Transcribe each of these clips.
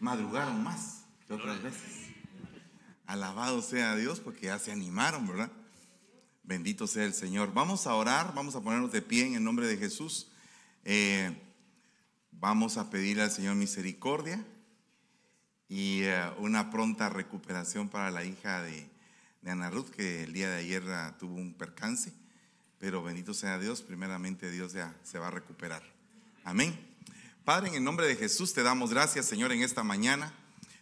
madrugaron más que otras veces. Alabado sea Dios porque ya se animaron, ¿verdad? Bendito sea el Señor. Vamos a orar, vamos a ponernos de pie en el nombre de Jesús. Eh, vamos a pedirle al Señor misericordia y eh, una pronta recuperación para la hija de, de Ana Ruth, que el día de ayer ah, tuvo un percance. Pero bendito sea Dios, primeramente Dios ya se va a recuperar. Amén. Padre, en el nombre de Jesús te damos gracias, Señor, en esta mañana.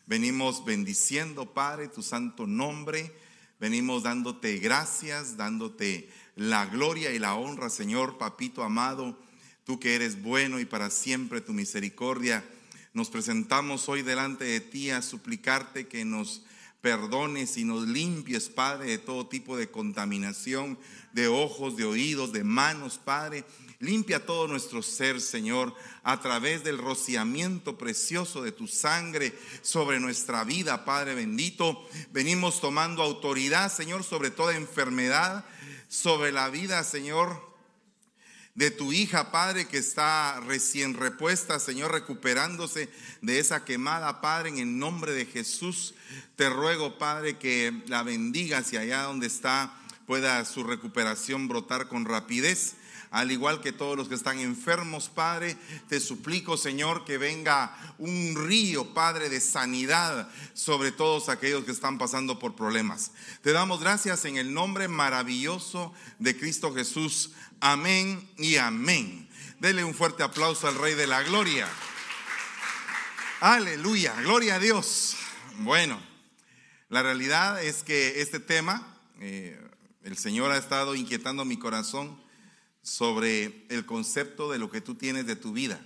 Venimos bendiciendo, Padre, tu santo nombre. Venimos dándote gracias, dándote la gloria y la honra, Señor, papito amado. Tú que eres bueno y para siempre tu misericordia. Nos presentamos hoy delante de ti a suplicarte que nos perdones y nos limpies, Padre, de todo tipo de contaminación, de ojos, de oídos, de manos, Padre. Limpia todo nuestro ser, Señor, a través del rociamiento precioso de tu sangre sobre nuestra vida, Padre bendito. Venimos tomando autoridad, Señor, sobre toda enfermedad, sobre la vida, Señor, de tu hija, Padre, que está recién repuesta, Señor, recuperándose de esa quemada, Padre, en el nombre de Jesús. Te ruego, Padre, que la bendiga hacia allá donde está, pueda su recuperación brotar con rapidez. Al igual que todos los que están enfermos, Padre, te suplico, Señor, que venga un río, Padre, de sanidad sobre todos aquellos que están pasando por problemas. Te damos gracias en el nombre maravilloso de Cristo Jesús. Amén y amén. Dele un fuerte aplauso al Rey de la Gloria. Aleluya, gloria a Dios. Bueno, la realidad es que este tema, eh, el Señor ha estado inquietando mi corazón sobre el concepto de lo que tú tienes de tu vida.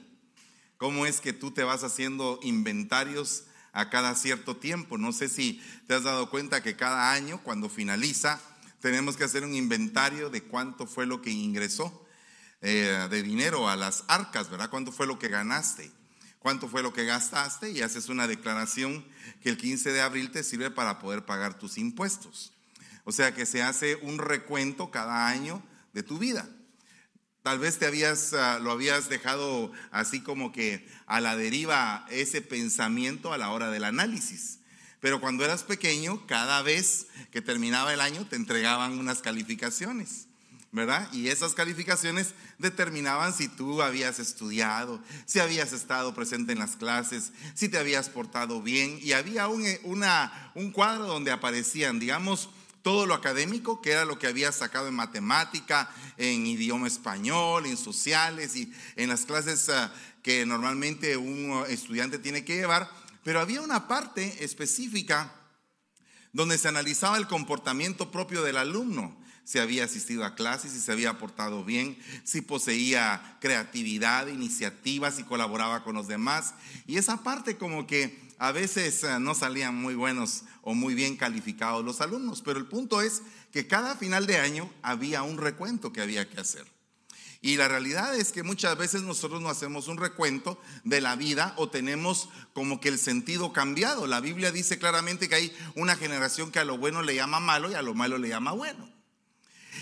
¿Cómo es que tú te vas haciendo inventarios a cada cierto tiempo? No sé si te has dado cuenta que cada año, cuando finaliza, tenemos que hacer un inventario de cuánto fue lo que ingresó eh, de dinero a las arcas, ¿verdad? ¿Cuánto fue lo que ganaste? ¿Cuánto fue lo que gastaste? Y haces una declaración que el 15 de abril te sirve para poder pagar tus impuestos. O sea que se hace un recuento cada año de tu vida. Tal vez te habías, ah, lo habías dejado así como que a la deriva ese pensamiento a la hora del análisis. Pero cuando eras pequeño, cada vez que terminaba el año te entregaban unas calificaciones, ¿verdad? Y esas calificaciones determinaban si tú habías estudiado, si habías estado presente en las clases, si te habías portado bien. Y había un, eh, un cuadro donde aparecían, digamos, todo lo académico, que era lo que habías sacado en matemática, en idioma español, en sociales y en las clases ah, que normalmente un estudiante tiene que llevar pero había una parte específica donde se analizaba el comportamiento propio del alumno, si había asistido a clases, si se había portado bien, si poseía creatividad, iniciativa, si colaboraba con los demás. Y esa parte como que a veces eh, no salían muy buenos o muy bien calificados los alumnos, pero el punto es que cada final de año había un recuento que había que hacer. Y la realidad es que muchas veces nosotros no hacemos un recuento de la vida o tenemos como que el sentido cambiado. La Biblia dice claramente que hay una generación que a lo bueno le llama malo y a lo malo le llama bueno.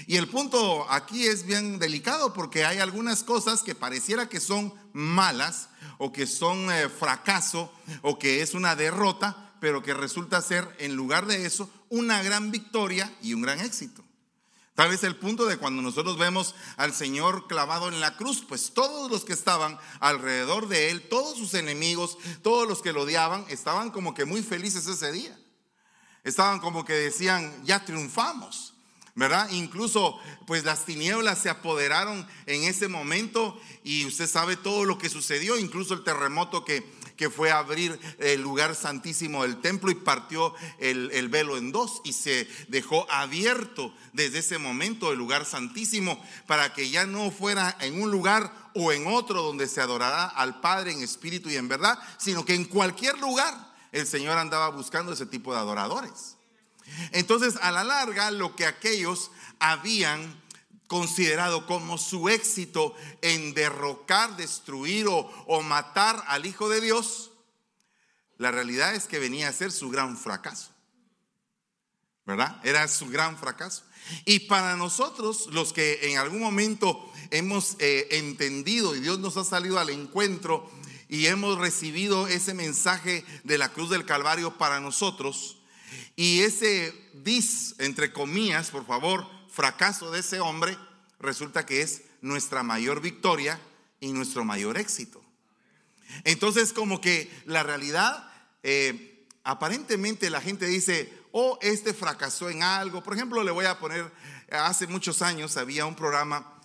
Y el punto aquí es bien delicado porque hay algunas cosas que pareciera que son malas o que son eh, fracaso o que es una derrota, pero que resulta ser en lugar de eso una gran victoria y un gran éxito. Tal vez el punto de cuando nosotros vemos al Señor clavado en la cruz, pues todos los que estaban alrededor de Él, todos sus enemigos, todos los que lo odiaban, estaban como que muy felices ese día. Estaban como que decían, ya triunfamos. ¿Verdad? Incluso pues las tinieblas se apoderaron en ese momento y usted sabe todo lo que sucedió, incluso el terremoto que que fue a abrir el lugar santísimo del templo y partió el, velo en dos y se dejó abierto desde ese momento el lugar santísimo para que ya no fuera en un lugar o en otro donde se adorará al Padre en espíritu y en verdad, sino que en cualquier lugar el Señor andaba buscando ese tipo de adoradores. Entonces, a la larga, lo que aquellos habían considerado como su éxito en derrocar, destruir o, matar al Hijo de Dios, la realidad es que venía a ser su gran fracaso. ¿Verdad? Era su gran fracaso. Y para nosotros, los que en algún momento hemos eh, entendido y Dios nos ha salido al encuentro y hemos recibido ese mensaje de la cruz del Calvario para nosotros. Y ese dis, entre comillas, por favor, fracaso de ese hombre, resulta que es nuestra mayor victoria y nuestro mayor éxito. Entonces, como que la realidad, eh, aparentemente la gente dice, oh, este fracasó en algo. Por ejemplo, le voy a poner, hace muchos años había un programa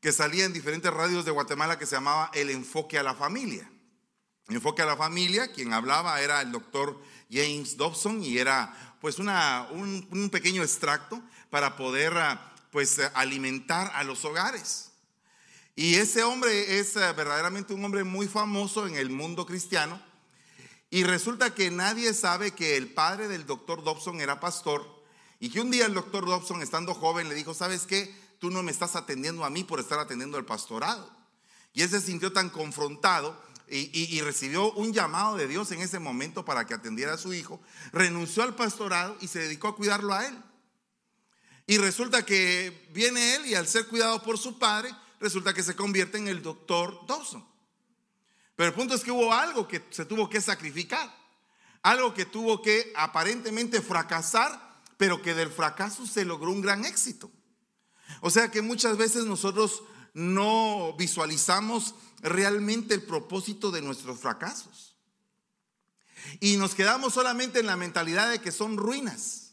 que salía en diferentes radios de Guatemala que se llamaba El Enfoque a la Familia. Enfoque a la Familia, quien hablaba era el doctor James Dobson y era pues una, un, pequeño extracto para poder ah, pues alimentar a los hogares. Y ese hombre es ah, verdaderamente un hombre muy famoso en el mundo cristiano. Y resulta que nadie sabe que el padre del doctor Dobson era pastor y que un día el doctor Dobson, estando joven, le dijo, ¿sabes qué? tú no me estás atendiendo a mí por estar atendiendo al pastorado. Y él se sintió tan confrontado y, recibió un llamado de Dios en ese momento para que atendiera a su hijo. Renunció al pastorado y se dedicó a cuidarlo a él. Y resulta que viene él y al ser cuidado por su padre, resulta que se convierte en el doctor Dawson. Pero el punto es que hubo algo que se tuvo que sacrificar, algo que tuvo que aparentemente fracasar, pero que del fracaso se logró un gran éxito. O sea que muchas veces nosotros no visualizamos realmente el propósito de nuestros fracasos. Y nos quedamos solamente en la mentalidad de que son ruinas,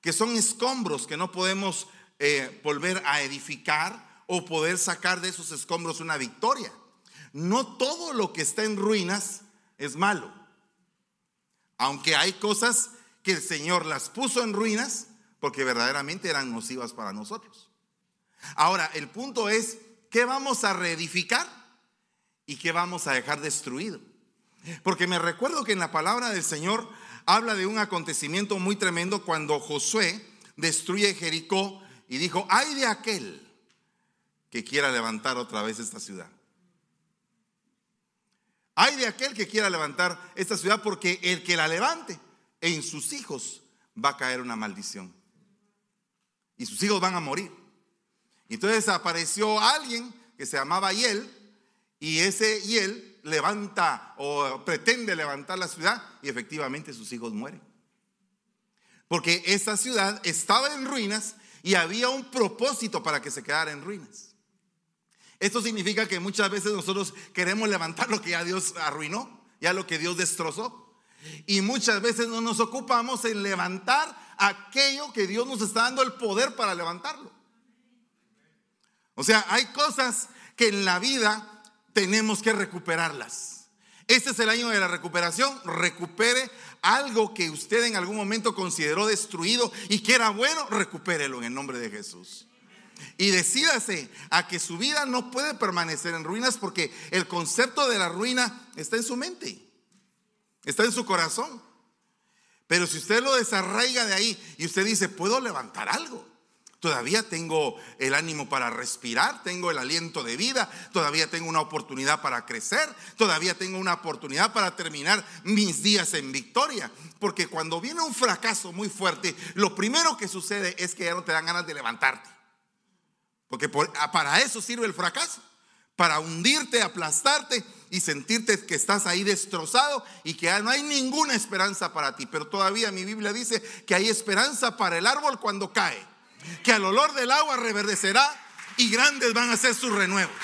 que son escombros que no podemos eh, volver a edificar o poder sacar de esos escombros una victoria. No todo lo que está en ruinas es malo. Aunque hay cosas que el Señor las puso en ruinas porque verdaderamente eran nocivas para nosotros. Ahora, el punto es, ¿qué vamos a reedificar y qué vamos a dejar destruido? Porque me recuerdo que en la palabra del Señor habla de un acontecimiento muy tremendo cuando Josué destruye Jericó y dijo, hay de aquel que quiera levantar otra vez esta ciudad. Hay de aquel que quiera levantar esta ciudad porque el que la levante en sus hijos va a caer una maldición. Y sus hijos van a morir. Entonces apareció alguien que se llamaba Yel y ese Yel levanta o pretende levantar la ciudad y efectivamente sus hijos mueren. Porque esa ciudad estaba en ruinas y había un propósito para que se quedara en ruinas. Esto significa que muchas veces nosotros queremos levantar lo que ya Dios arruinó, ya lo que Dios destrozó. Y muchas veces no nos ocupamos en levantar aquello que Dios nos está dando el poder para levantarlo. O sea, hay cosas que en la vida tenemos que recuperarlas. Este es el año de la recuperación. Recupere algo que usted en algún momento consideró destruido y que era bueno, recupérelo en el nombre de Jesús. Y decídase a que su vida no puede permanecer en ruinas porque el concepto de la ruina está en su mente, está en su corazón. Pero si usted lo desarraiga de ahí y usted dice, puedo levantar algo, Todavía tengo el ánimo para respirar, tengo el aliento de vida, todavía tengo una oportunidad para crecer, todavía tengo una oportunidad para terminar mis días en victoria. Porque cuando viene un fracaso muy fuerte, lo primero que sucede es que ya no te dan ganas de levantarte. Porque para eso sirve el fracaso, para hundirte, aplastarte y sentirte que estás ahí destrozado y que ya no hay ninguna esperanza para ti. Pero todavía mi Biblia dice que hay esperanza para el árbol cuando cae que al olor del agua reverdecerá y grandes van a ser sus renuevos.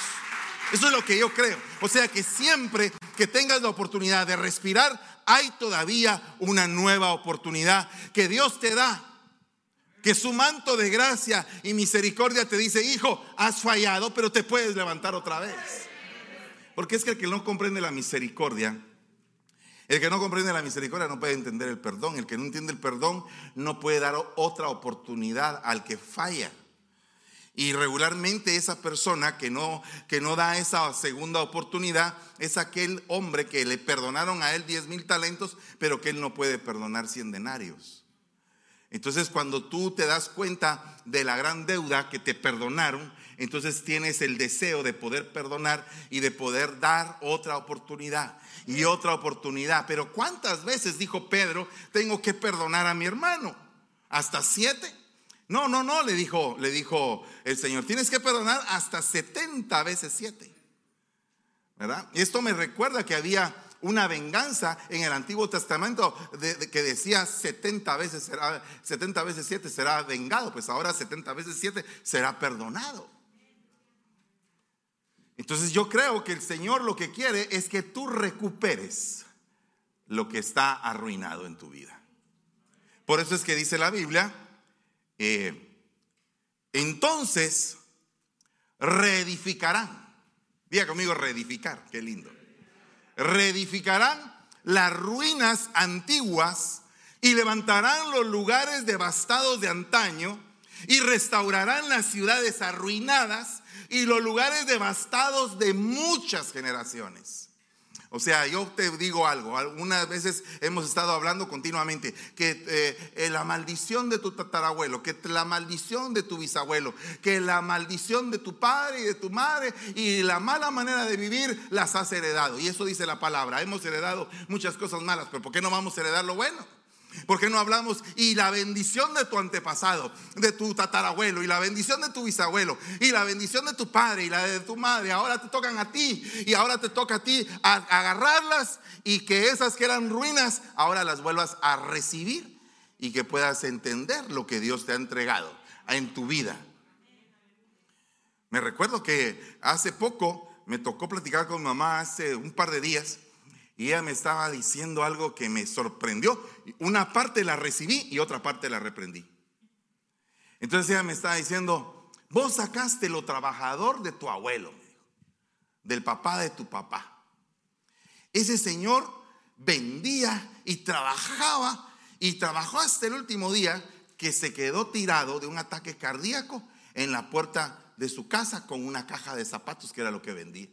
Eso es lo que yo creo. O sea que siempre que tengas la oportunidad de respirar, hay todavía una nueva oportunidad que Dios te da. Que su manto de gracia y misericordia te dice, hijo, has fallado, pero te puedes levantar otra vez. Porque es que el que no comprende la misericordia el que no comprende la misericordia no puede entender el perdón. El que no entiende el perdón no puede dar otra oportunidad al que falla. Y regularmente esa persona que no, que no da esa segunda oportunidad es aquel hombre que le perdonaron a él 10 mil talentos, pero que él no puede perdonar 100 denarios. Entonces cuando tú te das cuenta de la gran deuda que te perdonaron, entonces tienes el deseo de poder perdonar y de poder dar otra oportunidad y otra oportunidad. Pero ¿cuántas veces, dijo Pedro, tengo que perdonar a mi hermano? ¿Hasta siete? No, no, no, le dijo, le dijo el Señor, tienes que perdonar hasta 70 veces siete. ¿verdad? Esto me recuerda que había una venganza en el Antiguo Testamento que decía 70 veces será 70 veces 7 será vengado, pues ahora 70 veces 7 será perdonado. Entonces yo creo que el Señor lo que quiere es que tú recuperes lo que está arruinado en tu vida. Por eso es que dice la Biblia, eh, entonces reedificarán. Diga conmigo reedificar, qué lindo. Reedificarán las ruinas antiguas y levantarán los lugares devastados de antaño y restaurarán las ciudades arruinadas y los lugares devastados de muchas generaciones. O sea, yo te digo algo, algunas veces hemos estado hablando continuamente que eh, eh, la maldición de tu tatarabuelo, que la maldición de tu bisabuelo, que la maldición de tu padre y de tu madre y la mala manera de vivir las has heredado. Y eso dice la palabra, hemos heredado muchas cosas malas, pero ¿por qué no vamos a heredar lo bueno? ¿Por qué no hablamos? Y la bendición de tu antepasado, de tu tatarabuelo, y la bendición de tu bisabuelo, y la bendición de tu padre y la de tu madre, ahora te tocan a ti, y ahora te toca a ti agarrarlas y que esas que eran ruinas, ahora las vuelvas a recibir y que puedas entender lo que Dios te ha entregado en tu vida. Me recuerdo que hace poco me tocó platicar con mamá hace un par de días y ella me estaba diciendo algo que me sorprendió. Una parte la recibí y otra parte la reprendí. Entonces ella me estaba diciendo, vos sacaste lo trabajador de tu abuelo, del papá de tu papá. Ese señor vendía y trabajaba y trabajó hasta el último día que se quedó tirado de un ataque cardíaco en la puerta de su casa con una caja de zapatos que era lo que vendía.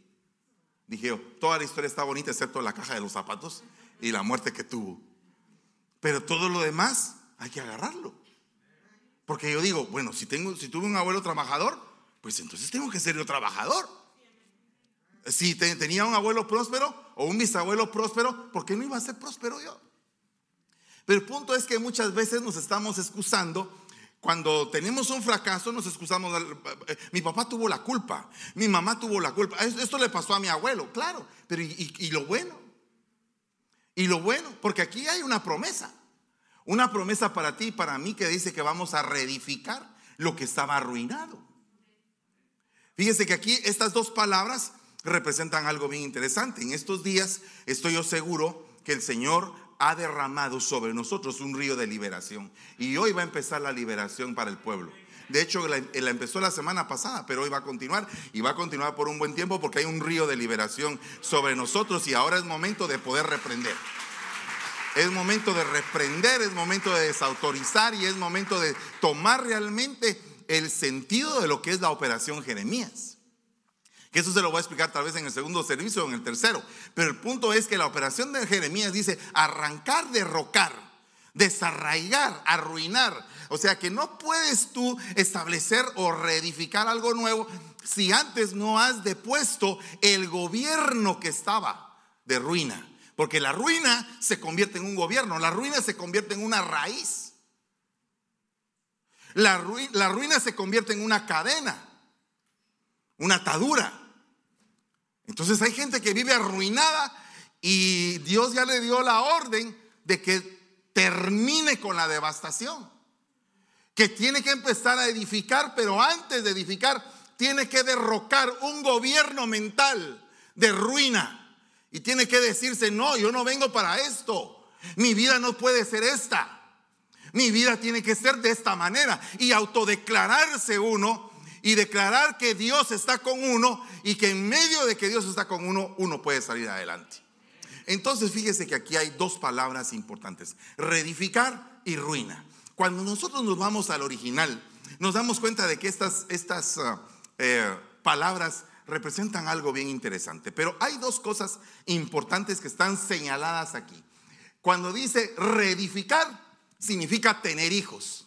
Dije yo, toda la historia está bonita excepto la caja de los zapatos y la muerte que tuvo. Pero todo lo demás hay que agarrarlo. Porque yo digo, bueno, si, tengo, si tuve un abuelo trabajador, pues entonces tengo que ser yo trabajador. Si tenía un abuelo próspero o un bisabuelo próspero, ¿por qué no iba a ser próspero yo? Pero el punto es que muchas veces nos estamos excusando cuando tenemos un fracaso nos excusamos, eh, mi papá tuvo la culpa, mi mamá tuvo la culpa, esto le pasó a mi abuelo, claro, pero y, lo bueno? Y lo bueno, porque aquí hay una promesa, una promesa para ti y para mí que dice que vamos a reedificar lo que estaba arruinado. Fíjese que aquí estas dos palabras representan algo bien interesante. En estos días estoy yo seguro que el Señor ha derramado sobre nosotros un río de liberación. Y hoy va a empezar la liberación para el pueblo. De hecho, la, empezó la semana pasada, pero hoy va a continuar y va a continuar por un buen tiempo porque hay un río de liberación sobre nosotros y ahora es momento de poder reprender. Es momento de reprender, es momento de desautorizar y es momento de tomar realmente el sentido de lo que es la operación Jeremías. Que eso se lo voy a explicar tal vez en el segundo servicio o en el tercero. Pero el punto es que la operación de Jeremías dice arrancar, derrocar, desarraigar, arruinar. O sea que no puedes tú establecer o reedificar algo nuevo si antes no has depuesto el gobierno que estaba de ruina. Porque la ruina se convierte en un gobierno, la ruina se convierte en una raíz. La ruina, la ruina se convierte en una cadena, una atadura. Entonces hay gente que vive arruinada y Dios ya le dio la orden de que termine con la devastación. Que tiene que empezar a edificar, pero antes de edificar tiene que derrocar un gobierno mental de ruina. Y tiene que decirse, no, yo no vengo para esto. Mi vida no puede ser esta. Mi vida tiene que ser de esta manera. Y autodeclararse uno y declarar que Dios está con uno y que en medio de que Dios está con uno, uno puede salir adelante. Entonces fíjese que aquí hay dos palabras importantes, reedificar y ruina. Cuando nosotros nos vamos al original, nos damos cuenta de que estas, estas ah, eh, palabras representan algo bien interesante. Pero hay dos cosas importantes que están señaladas aquí. Cuando dice reedificar, significa tener hijos.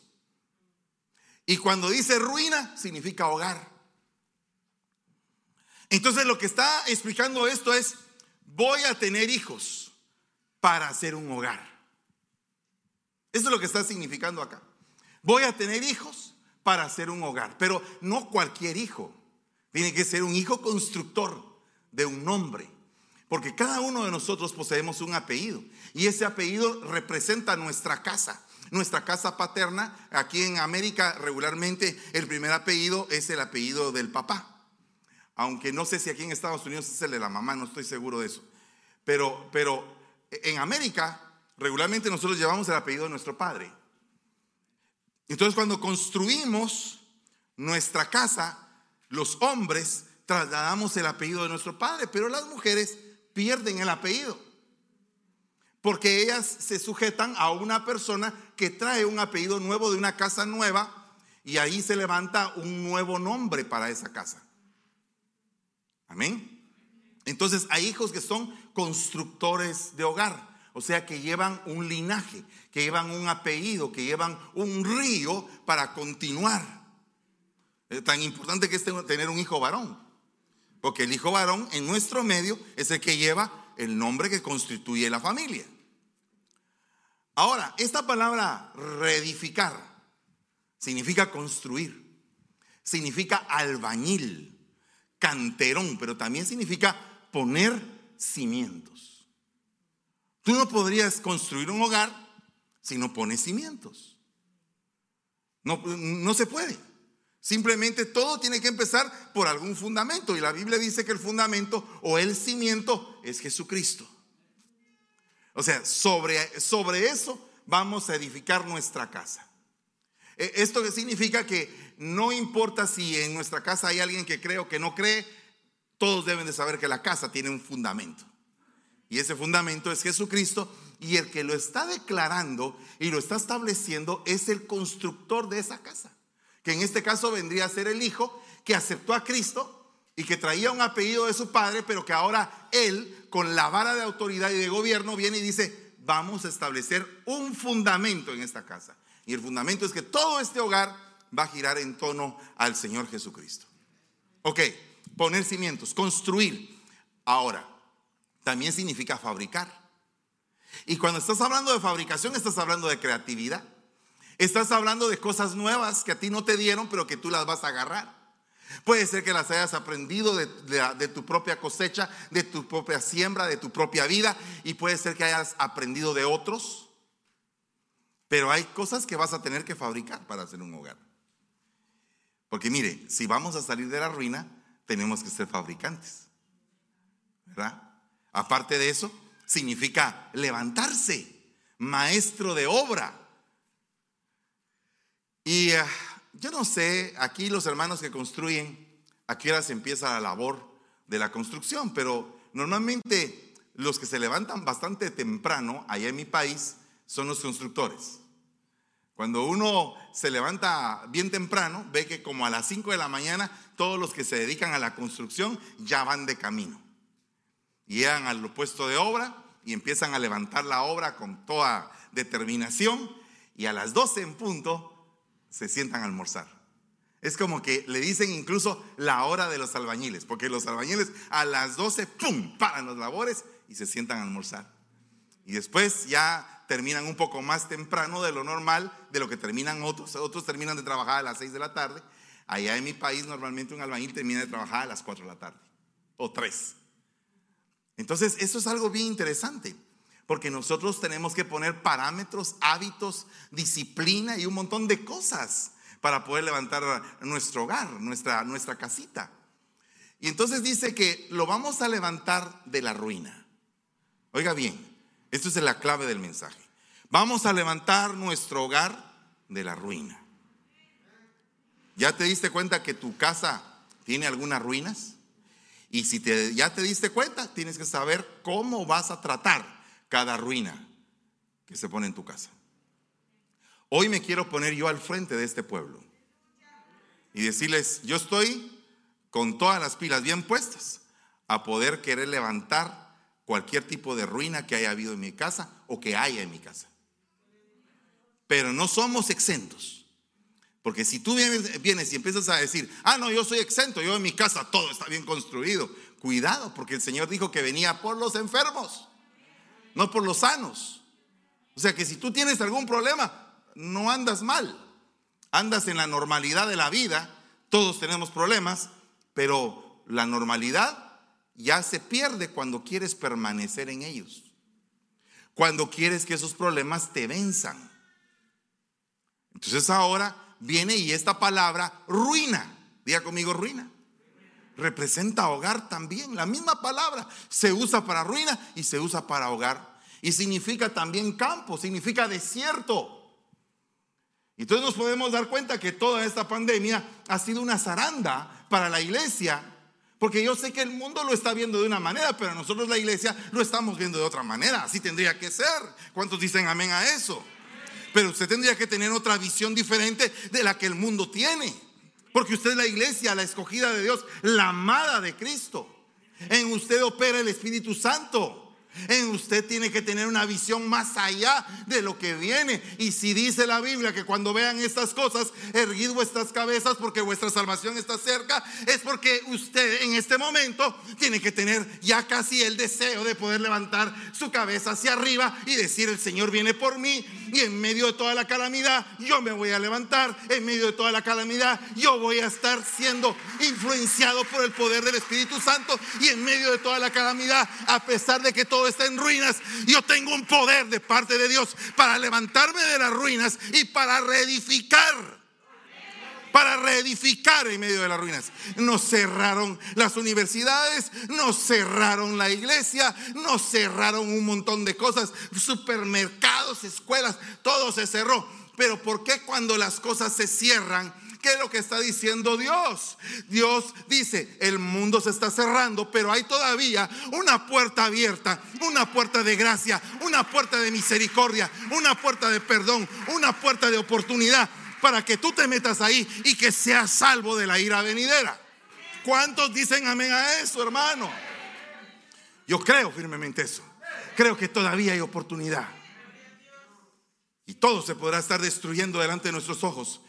Y cuando dice ruina, significa hogar. Entonces lo que está explicando esto es, voy a tener hijos para hacer un hogar. Eso es lo que está significando acá. Voy a tener hijos para hacer un hogar, pero no cualquier hijo. Tiene que ser un hijo constructor de un nombre. Porque cada uno de nosotros poseemos un apellido y ese apellido representa nuestra casa. Nuestra casa paterna, aquí en América regularmente el primer apellido es el apellido del papá. Aunque no sé si aquí en Estados Unidos es el de la mamá, no estoy seguro de eso. Pero, pero en América regularmente nosotros llevamos el apellido de nuestro padre. Entonces cuando construimos nuestra casa, los hombres trasladamos el apellido de nuestro padre, pero las mujeres pierden el apellido. Porque ellas se sujetan a una persona que trae un apellido nuevo de una casa nueva y ahí se levanta un nuevo nombre para esa casa. Amén. Entonces hay hijos que son constructores de hogar, o sea que llevan un linaje, que llevan un apellido, que llevan un río para continuar. Es tan importante que es tener un hijo varón. Porque el hijo varón en nuestro medio es el que lleva el nombre que constituye la familia. Ahora, esta palabra reedificar significa construir, significa albañil, canterón, pero también significa poner cimientos. Tú no podrías construir un hogar si no pones cimientos. No, no se puede. Simplemente todo tiene que empezar por algún fundamento. Y la Biblia dice que el fundamento o el cimiento es Jesucristo. O sea, sobre, sobre eso vamos a edificar nuestra casa. E, esto significa que no importa si en nuestra casa hay alguien que cree o que no cree, todos deben de saber que la casa tiene un fundamento. Y ese fundamento es Jesucristo y el que lo está declarando y lo está estableciendo es el constructor de esa casa que en este caso vendría a ser el hijo que aceptó a Cristo y que traía un apellido de su padre, pero que ahora él, con la vara de autoridad y de gobierno, viene y dice, vamos a establecer un fundamento en esta casa. Y el fundamento es que todo este hogar va a girar en torno al Señor Jesucristo. Ok, poner cimientos, construir. Ahora, también significa fabricar. Y cuando estás hablando de fabricación, estás hablando de creatividad. Estás hablando de cosas nuevas que a ti no te dieron, pero que tú las vas a agarrar. Puede ser que las hayas aprendido de, tu propia cosecha, de tu propia siembra, de tu propia vida, y puede ser que hayas aprendido de otros. Pero hay cosas que vas a tener que fabricar para hacer un hogar. Porque mire, si vamos a salir de la ruina, tenemos que ser fabricantes. ¿Verdad? Aparte de eso, significa levantarse, maestro de obra. Y eh, yo no sé, aquí los hermanos que construyen, a qué hora se empieza la labor de la construcción, pero normalmente los que se levantan bastante temprano allá en mi país son los constructores. Cuando uno se levanta bien temprano, ve que como a las 5 de la mañana todos los que se dedican a la construcción ya van de camino. Llegan al puesto de obra y empiezan a levantar la obra con toda determinación y a las 12 en punto se sientan a almorzar. Es como que le dicen incluso la hora de los albañiles, porque los albañiles a las 12, ¡pum!, paran los labores y se sientan a almorzar. Y después ya terminan un poco más temprano de lo normal, de lo que terminan otros. Otros terminan de trabajar a las 6 de la tarde. Allá en mi país normalmente un albañil termina de trabajar a las 4 de la tarde o 3. Entonces, eso es algo bien interesante. Porque nosotros tenemos que poner parámetros, hábitos, disciplina y un montón de cosas para poder levantar nuestro hogar, nuestra, nuestra casita. Y entonces dice que lo vamos a levantar de la ruina. Oiga bien, esto es la clave del mensaje. Vamos a levantar nuestro hogar de la ruina. ¿Ya te diste cuenta que tu casa tiene algunas ruinas? Y si te, ya te diste cuenta, tienes que saber cómo vas a tratar cada ruina que se pone en tu casa. Hoy me quiero poner yo al frente de este pueblo y decirles, yo estoy con todas las pilas bien puestas a poder querer levantar cualquier tipo de ruina que haya habido en mi casa o que haya en mi casa. Pero no somos exentos. Porque si tú vienes, y empiezas a decir, ah, no, yo soy exento, yo en mi casa todo está bien construido. Cuidado, porque el Señor dijo que venía por los enfermos no por los sanos. O sea que si tú tienes algún problema, no andas mal. Andas en la normalidad de la vida. Todos tenemos problemas, pero la normalidad ya se pierde cuando quieres permanecer en ellos. Cuando quieres que esos problemas te venzan. Entonces ahora viene y esta palabra ruina, diga conmigo ruina, representa hogar también. La misma palabra se usa para ruina y se usa para hogar. Y significa también campo, significa desierto. Entonces nos podemos dar cuenta que toda esta pandemia ha sido una zaranda para la iglesia, porque yo sé que el mundo lo está viendo de una manera, pero nosotros la iglesia lo estamos viendo de otra manera. Así tendría que ser. ¿Cuántos dicen amén a eso? Pero usted tendría que tener otra visión diferente de la que el mundo tiene. Porque usted es la iglesia, la escogida de Dios, la amada de Cristo. En usted opera el Espíritu Santo. En usted tiene que tener una visión más allá de lo que viene. Y si dice la Biblia que cuando vean estas cosas, erguid vuestras cabezas porque vuestra salvación está cerca, es porque usted en este momento tiene que tener ya casi el deseo de poder levantar su cabeza hacia arriba y decir, el Señor viene por mí y en medio de toda la calamidad yo me voy a levantar, en medio de toda la calamidad yo voy a estar siendo influenciado por el poder del Espíritu Santo y en medio de toda la calamidad, a pesar de que todo está en ruinas, yo tengo un poder de parte de Dios para levantarme de las ruinas y para reedificar. Para reedificar en medio de las ruinas. Nos cerraron las universidades, nos cerraron la iglesia, nos cerraron un montón de cosas, supermercados, escuelas, todo se cerró. Pero ¿por qué cuando las cosas se cierran? ¿Qué es lo que está diciendo Dios? Dios dice, el mundo se está cerrando, pero hay todavía una puerta abierta, una puerta de gracia, una puerta de misericordia, una puerta de perdón, una puerta de oportunidad para que tú te metas ahí y que seas salvo de la ira venidera. ¿Cuántos dicen amén a eso, hermano? Yo creo firmemente eso. Creo que todavía hay oportunidad. Y todo se podrá estar destruyendo delante de nuestros ojos.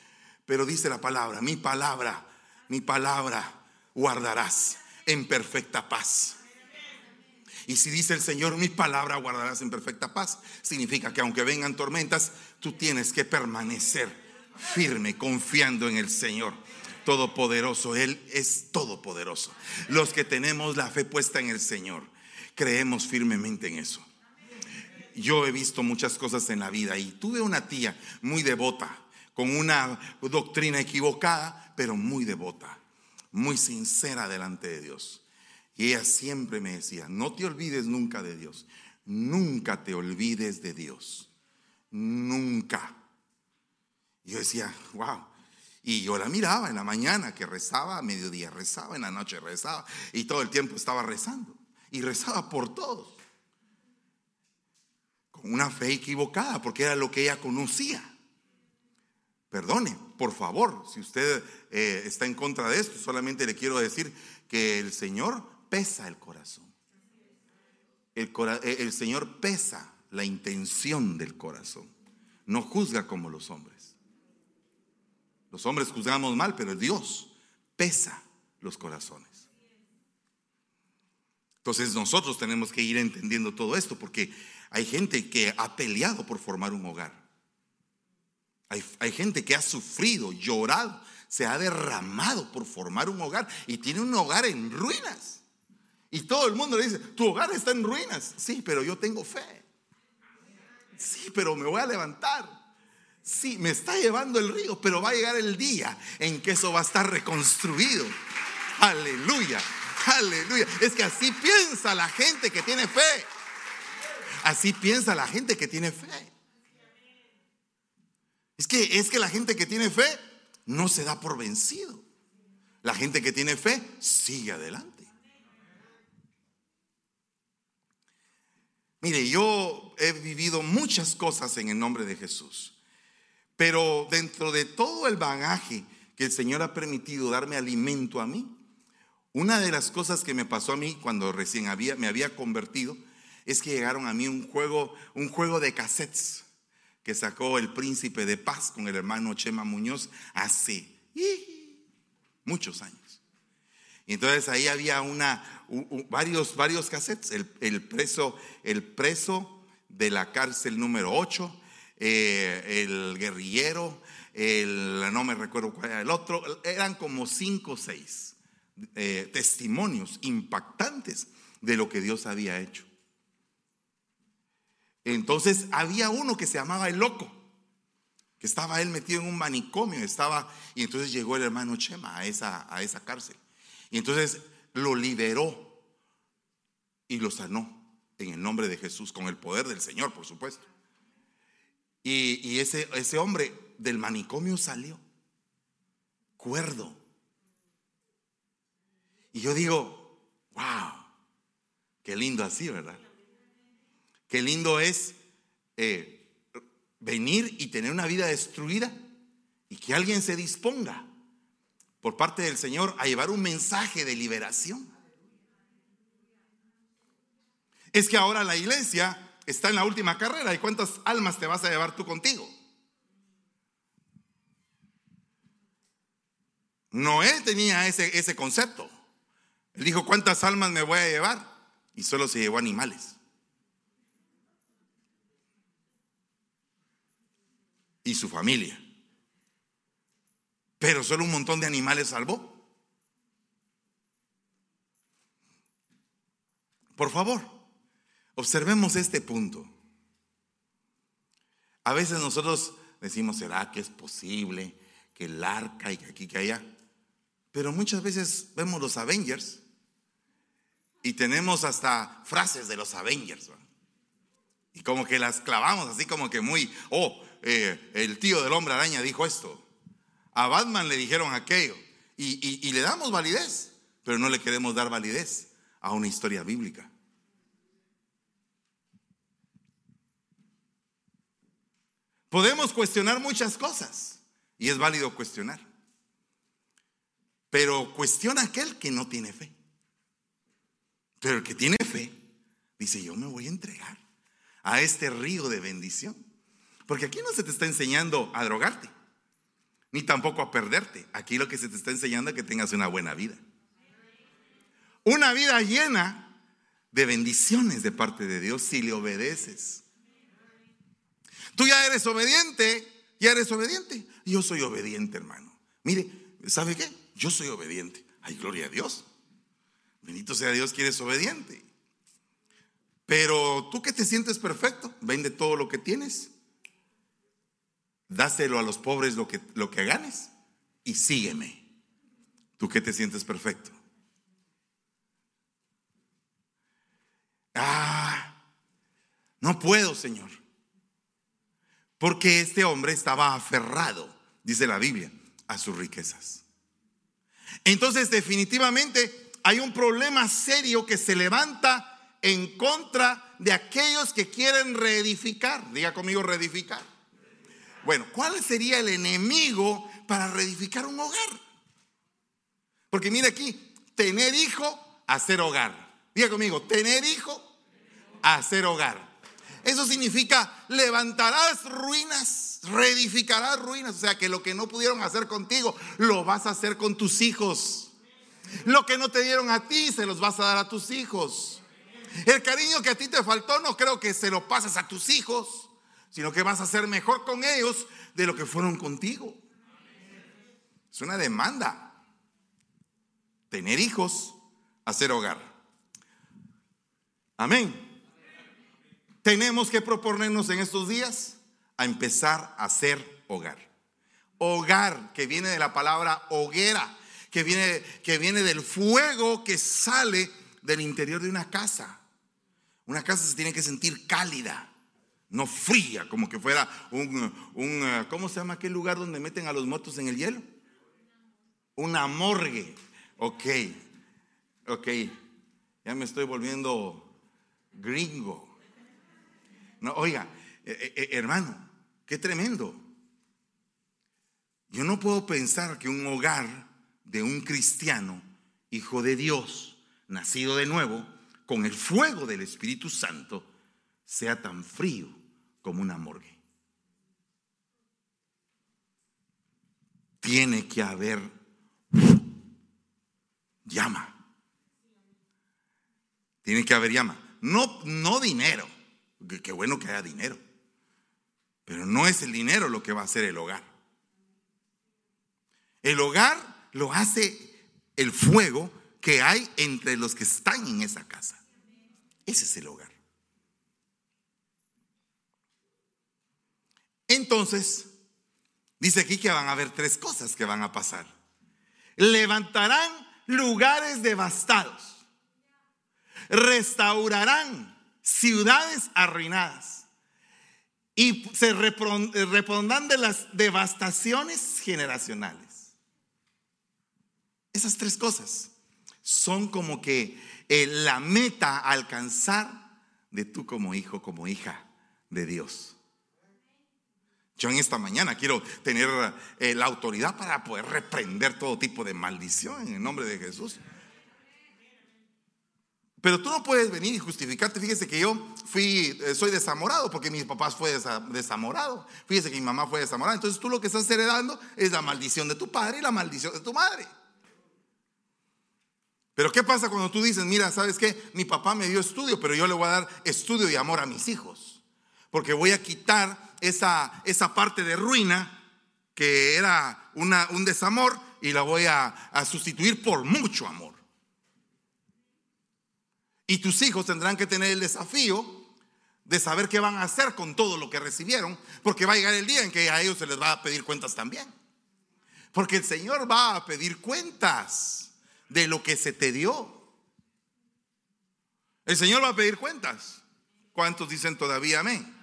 Pero dice la palabra, mi palabra, mi palabra guardarás en perfecta paz. Y si dice el Señor, mi palabra guardarás en perfecta paz, significa que aunque vengan tormentas, tú tienes que permanecer firme, confiando en el Señor. Todopoderoso, Él es todopoderoso. Los que tenemos la fe puesta en el Señor, creemos firmemente en eso. Yo he visto muchas cosas en la vida y tuve una tía muy devota con una doctrina equivocada, pero muy devota, muy sincera delante de Dios. Y ella siempre me decía, no te olvides nunca de Dios, nunca te olvides de Dios, nunca. Y yo decía, wow. Y yo la miraba en la mañana que rezaba, a mediodía rezaba, en la noche rezaba, y todo el tiempo estaba rezando. Y rezaba por todos. Con una fe equivocada, porque era lo que ella conocía. Perdone, por favor, si usted eh, está en contra de esto, solamente le quiero decir que el Señor pesa el corazón. Eh, el Señor pesa la intención del corazón. No juzga como los hombres. Los hombres juzgamos mal, pero Dios pesa los corazones. Entonces nosotros tenemos que ir entendiendo todo esto porque hay gente que ha peleado por formar un hogar. Hay, gente que ha sufrido, llorado, se ha derramado por formar un hogar y tiene un hogar en ruinas. Y todo el mundo le dice, tu hogar está en ruinas. Sí, pero yo tengo fe. Sí, pero me voy a levantar. Sí, me está llevando el río, pero va a llegar el día en que eso va a estar reconstruido. Aleluya, aleluya. Es que así piensa la gente que tiene fe. Así piensa la gente que tiene fe. Es que, es que la gente que tiene fe no se da por vencido. La gente que tiene fe sigue adelante. Mire, yo he vivido muchas cosas en el nombre de Jesús, pero dentro de todo el bagaje que el Señor ha permitido darme alimento a mí, una de las cosas que me pasó a mí cuando recién había, me había convertido es que llegaron a mí un juego, un juego de cassettes que sacó el príncipe de paz con el hermano Chema Muñoz hace muchos años. Entonces ahí había una, varios, varios cassettes, el, preso, el preso de la cárcel número 8, eh, el guerrillero, el, no me recuerdo cuál era el otro, eran como cinco o seis eh, testimonios impactantes de lo que Dios había hecho. Entonces había uno que se llamaba el loco, que estaba él metido en un manicomio, estaba, y entonces llegó el hermano Chema a esa, a esa cárcel. Y entonces lo liberó y lo sanó en el nombre de Jesús, con el poder del Señor, por supuesto. Y, y ese, ese hombre del manicomio salió, cuerdo. Y yo digo, wow, qué lindo así, ¿verdad? Qué lindo es eh, venir y tener una vida destruida y que alguien se disponga por parte del Señor a llevar un mensaje de liberación. Es que ahora la iglesia está en la última carrera y cuántas almas te vas a llevar tú contigo. Noé tenía ese, ese concepto. Él dijo, ¿cuántas almas me voy a llevar? Y solo se llevó animales. Y su familia. Pero solo un montón de animales salvó. Por favor, observemos este punto. A veces nosotros decimos, ¿será que es posible que el arca y que aquí, que allá? Pero muchas veces vemos los Avengers y tenemos hasta frases de los Avengers. Y como que las clavamos así como que muy, oh, eh, el tío del hombre araña dijo esto. A Batman le dijeron aquello. Y, y le damos validez, pero no le queremos dar validez a una historia bíblica. Podemos cuestionar muchas cosas y es válido cuestionar. Pero cuestiona aquel que no tiene fe. Pero el que tiene fe dice, yo me voy a entregar a este río de bendición. Porque aquí no se te está enseñando a drogarte, ni tampoco a perderte. Aquí lo que se te está enseñando es que tengas una buena vida. Una vida llena de bendiciones de parte de Dios si le obedeces. Tú ya eres obediente, ya eres obediente. Yo soy obediente, hermano. Mire, ¿sabe qué? Yo soy obediente. Ay, gloria a Dios. Bendito sea Dios que eres obediente. Pero tú que te sientes perfecto, vende todo lo que tienes dáselo a los pobres lo que, lo que ganes y sígueme. Tú que te sientes perfecto. Ah, no puedo, Señor. Porque este hombre estaba aferrado, dice la Biblia, a sus riquezas. Entonces, definitivamente hay un problema serio que se levanta en contra de aquellos que quieren reedificar. Diga conmigo, reedificar. Bueno, ¿cuál sería el enemigo para reedificar un hogar? Porque mire aquí, tener hijo, hacer hogar. Diga conmigo, tener hijo, hacer hogar. Eso significa levantarás ruinas, reedificarás ruinas. O sea que lo que no pudieron hacer contigo, lo vas a hacer con tus hijos. Lo que no te dieron a ti, se los vas a dar a tus hijos. El cariño que a ti te faltó, no creo que se lo pases a tus hijos sino que vas a ser mejor con ellos de lo que fueron contigo. Es una demanda. Tener hijos, hacer hogar. Amén. Tenemos que proponernos en estos días a empezar a hacer hogar. Hogar, que viene de la palabra hoguera, que viene, que viene del fuego que sale del interior de una casa. Una casa se tiene que sentir cálida no fría, como que fuera un, eh, ¿cómo se llama aquel lugar donde meten a los muertos en el hielo? Una morgue. Ok, ok, ya me estoy volviendo gringo. No, oiga, eh, eh, hermano, qué tremendo. Yo no puedo pensar que un hogar de un cristiano, hijo de Dios, nacido de nuevo, con el fuego del Espíritu Santo, sea tan frío como una morgue. Tiene que haber llama. Tiene que haber llama. No, no dinero. Qué bueno que haya dinero. Pero no es el dinero lo que va a hacer el hogar. El hogar lo hace el fuego que hay entre los que están en esa casa. Ese es el hogar. Entonces, dice aquí que van a haber tres cosas que van a pasar. Levantarán lugares devastados. Restaurarán ciudades arruinadas. Y se repondrán de las devastaciones generacionales. Esas tres cosas son como que eh, la meta a alcanzar de tú como hijo, como hija de Dios. Yo en esta mañana quiero tener eh, la autoridad para poder reprender todo tipo de maldición en el nombre de Jesús. Pero tú no puedes venir y justificarte. Fíjese que yo fui, eh, soy desamorado porque mis papás fue desamorado. Fíjese que mi mamá fue desamorada. Entonces tú lo que estás heredando es la maldición de tu padre y la maldición de tu madre. Pero ¿qué pasa cuando tú dices, mira, ¿sabes qué? Mi papá me dio estudio, pero yo le voy a dar estudio y amor a mis hijos. Porque voy a quitar esa, esa parte de ruina que era una, un desamor y la voy a, a sustituir por mucho amor. Y tus hijos tendrán que tener el desafío de saber qué van a hacer con todo lo que recibieron, porque va a llegar el día en que a ellos se les va a pedir cuentas también. Porque el Señor va a pedir cuentas de lo que se te dio. El Señor va a pedir cuentas. ¿Cuántos dicen todavía amén?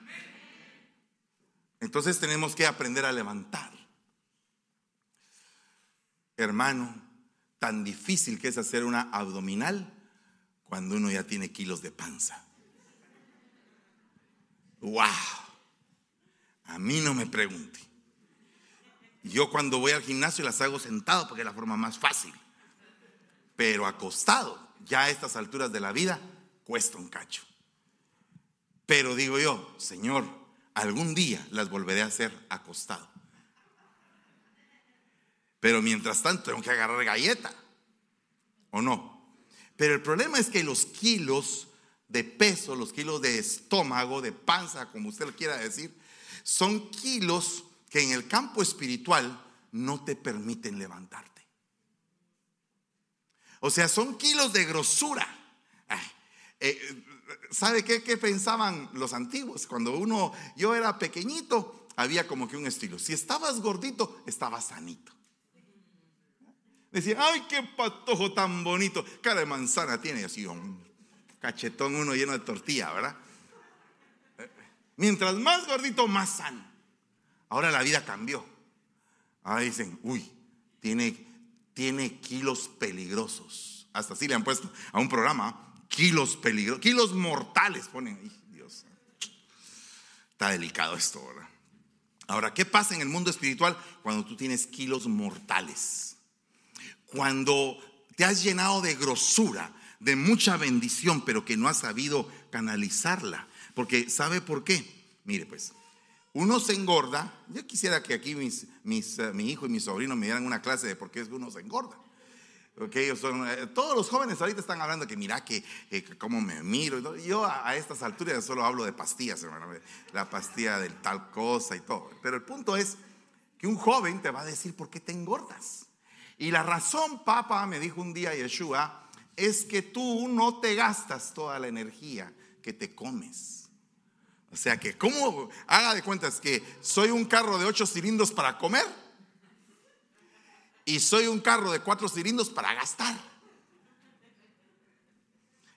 Entonces tenemos que aprender a levantar. Hermano, tan difícil que es hacer una abdominal cuando uno ya tiene kilos de panza. ¡Wow! A mí no me pregunte. Yo cuando voy al gimnasio las hago sentado porque es la forma más fácil. Pero acostado, ya a estas alturas de la vida, cuesta un cacho. Pero digo yo, Señor, algún día las volveré a hacer acostado. Pero mientras tanto tengo que agarrar galleta. ¿O no? Pero el problema es que los kilos de peso, los kilos de estómago, de panza, como usted lo quiera decir, son kilos que en el campo espiritual no te permiten levantarte. O sea, son kilos de grosura. Eh, ¿Sabe qué, pensaban los antiguos? Cuando uno, yo era pequeñito, había como que un estilo. Si estabas gordito, estabas sanito. Decía, ay, qué patojo tan bonito. Cara de manzana tiene así un cachetón uno lleno de tortilla, ¿verdad? Mientras más gordito, más sano. Ahora la vida cambió. Ahora dicen, uy, tiene, tiene kilos peligrosos. Hasta así le han puesto a un programa kilos peligrosos, kilos mortales ponen ahí. Dios. Está delicado esto, ¿verdad? Ahora, ¿qué pasa en el mundo espiritual cuando tú tienes kilos mortales? Cuando te has llenado de grosura, de mucha bendición, pero que no has sabido canalizarla. Porque, ¿sabe por qué? Mire, pues, uno se engorda. Yo quisiera que aquí mis, mis, eh, mi hijo y mi sobrino me dieran una clase de por qué uno se engorda. Okay, son, eh, todos los jóvenes ahorita están hablando que mira que, cómo me miro. Yo a, estas alturas solo hablo de pastillas, hermano. La pastilla del tal cosa y todo. Pero el punto es que un joven te va a decir por qué te engordas. Y la razón, papá, me dijo un día Yeshua, es que tú no te gastas toda la energía que te comes. O sea que, ¿cómo haga de cuentas que soy un carro de ocho cilindros para comer? Y soy un carro de cuatro cilindros para gastar.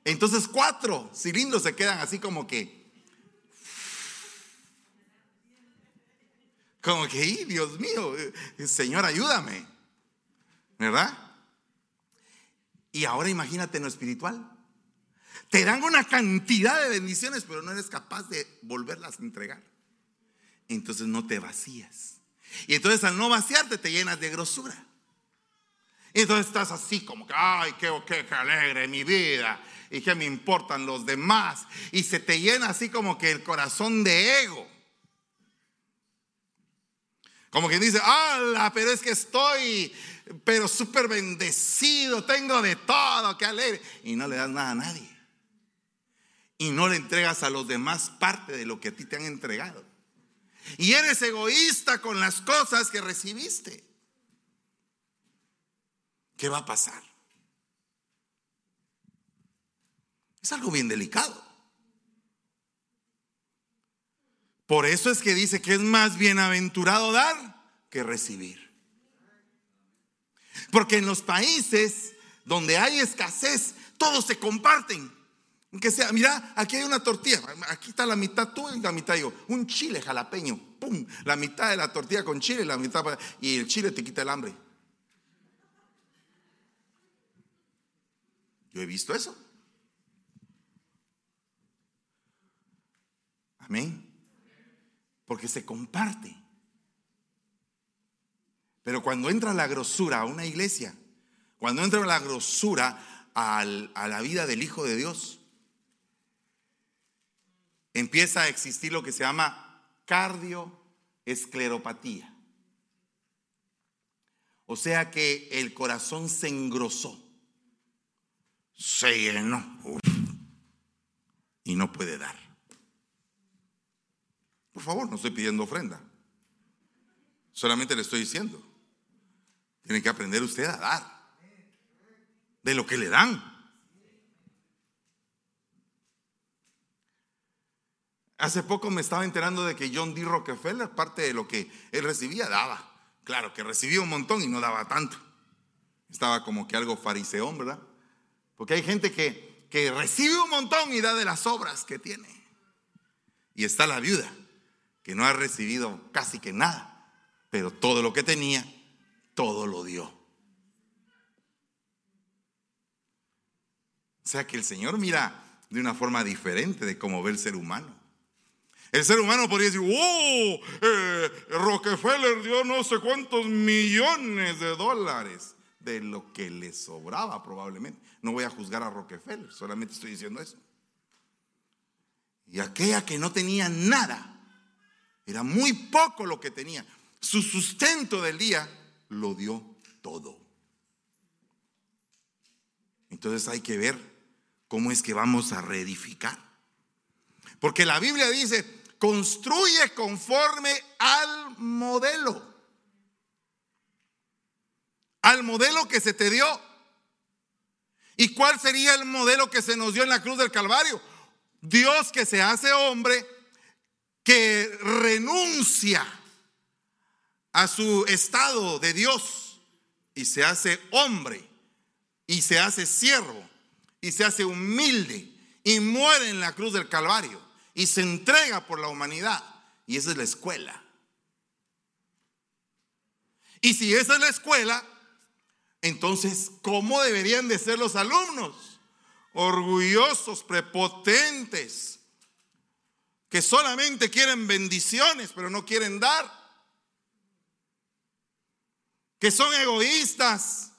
Entonces cuatro cilindros se quedan así como que, como que, Dios mío, eh, Señor, ayúdame, ¿verdad? Y ahora imagínate en lo espiritual. Te dan una cantidad de bendiciones, pero no eres capaz de volverlas a entregar. Entonces no te vacías. Y entonces al no vaciarte te llenas de grosura. Y entonces estás así como que, ay, qué, qué, alegre mi vida. Y qué me importan los demás. Y se te llena así como que el corazón de ego. Como quien dice, ¡Hala! Pero es que estoy, pero súper bendecido, tengo de todo, qué alegre. Y no le das nada a nadie. Y no le entregas a los demás parte de lo que a ti te han entregado. Y eres egoísta con las cosas que recibiste. ¿Qué va a pasar? Es algo bien delicado. Por eso es que dice que es más bienaventurado dar que recibir. Porque en los países donde hay escasez, todos se comparten. Aunque sea, mira, aquí hay una tortilla, aquí está la mitad tú y la mitad yo. Un chile jalapeño, pum, la mitad de la tortilla con chile, la mitad y el chile te quita el hambre. Yo he visto eso. Amén. Porque se comparte. Pero cuando entra la grosura a una iglesia, cuando entra la grosura a la vida del Hijo de Dios, empieza a existir lo que se llama cardioescleropatía. O sea que el corazón se engrosó, se llenó y no puede dar. Por favor, no estoy pidiendo ofrenda. Solamente le estoy diciendo. Tiene que aprender usted a dar de lo que le dan. Hace poco me estaba enterando de que John D. Rockefeller, parte de lo que él recibía, daba. Claro que recibía un montón y no daba tanto. Estaba como que algo fariseón, ¿verdad? Porque hay gente que, que recibe un montón y da de las obras que tiene. Y está la viuda, que no ha recibido casi que nada, pero todo lo que tenía, todo lo dio. O sea que el Señor mira de una forma diferente de cómo ve el ser humano. El ser humano podría decir, oh, eh, Rockefeller dio no sé cuántos millones de dólares de lo que le sobraba probablemente. No voy a juzgar a Rockefeller, solamente estoy diciendo eso. Y aquella que no tenía nada, era muy poco lo que tenía. Su sustento del día lo dio todo. Entonces hay que ver cómo es que vamos a reedificar. Porque la Biblia dice, construye conforme al modelo. Al modelo que se te dio. ¿Y cuál sería el modelo que se nos dio en la cruz del Calvario? Dios que se hace hombre, que renuncia a su estado de Dios y se hace hombre y se hace siervo y se hace humilde y muere en la cruz del Calvario y se entrega por la humanidad. Y esa es la escuela. Y si esa es la escuela, entonces, ¿cómo deberían de ser los alumnos? Orgullosos, prepotentes, que solamente quieren bendiciones, pero no quieren dar. Que son egoístas,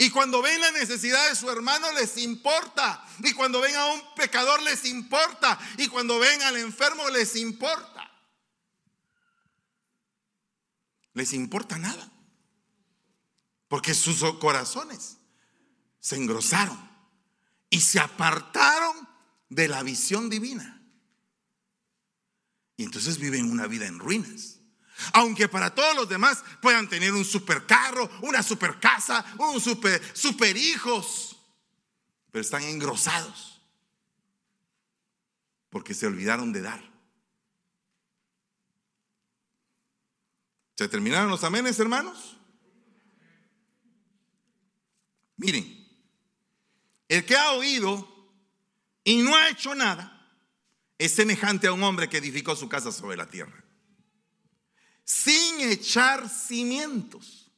y cuando ven la necesidad de su hermano les importa. Y cuando ven a un pecador les importa. Y cuando ven al enfermo les importa. Les importa nada. Porque sus corazones se engrosaron y se apartaron de la visión divina. Y entonces viven una vida en ruinas. Aunque para todos los demás puedan tener un super carro, una super casa, un super, super hijos, pero están engrosados porque se olvidaron de dar. ¿Se terminaron los amenes, hermanos? Miren, el que ha oído y no ha hecho nada es semejante a un hombre que edificó su casa sobre la tierra sin echar cimientos.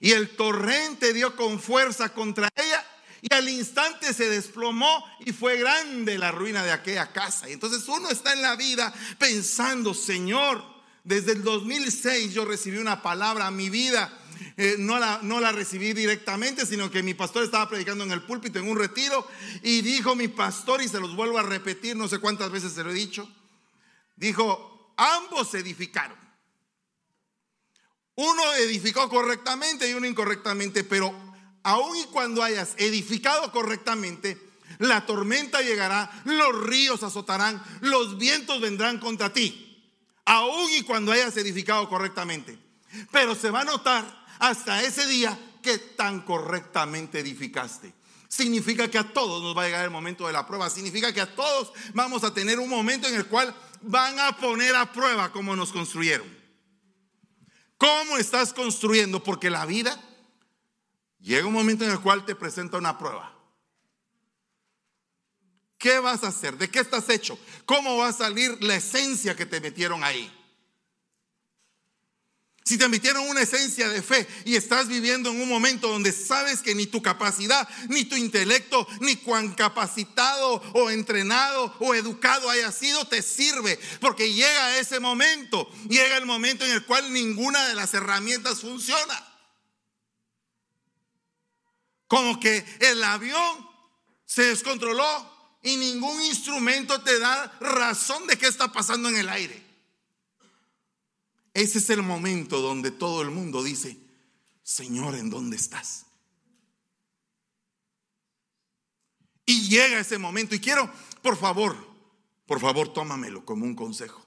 Y el torrente dio con fuerza contra ella y al instante se desplomó y fue grande la ruina de aquella casa. Y entonces uno está en la vida pensando, Señor, desde el 2006 yo recibí una palabra a mi vida. Eh, no, la, no la recibí directamente, sino que mi pastor estaba predicando en el púlpito en un retiro y dijo mi pastor, y se los vuelvo a repetir, no sé cuántas veces se lo he dicho, dijo, ambos edificaron. Uno edificó correctamente y uno incorrectamente, pero aun y cuando hayas edificado correctamente, la tormenta llegará, los ríos azotarán, los vientos vendrán contra ti, aun y cuando hayas edificado correctamente. Pero se va a notar hasta ese día qué tan correctamente edificaste. Significa que a todos nos va a llegar el momento de la prueba. Significa que a todos vamos a tener un momento en el cual van a poner a prueba cómo nos construyeron. ¿Cómo estás construyendo? Porque la vida llega un momento en el cual te presenta una prueba. ¿Qué vas a hacer? ¿De qué estás hecho? ¿Cómo va a salir la esencia que te metieron ahí? Si te metieron una esencia de fe y estás viviendo en un momento donde sabes que ni tu capacidad, ni tu intelecto, ni cuán capacitado o entrenado o educado haya sido, te sirve. Porque llega ese momento, llega el momento en el cual ninguna de las herramientas funciona. Como que el avión se descontroló y ningún instrumento te da razón de qué está pasando en el aire. Ese es el momento donde todo el mundo dice, Señor, ¿en dónde estás? Y llega ese momento y quiero, por favor, por favor, tómamelo como un consejo.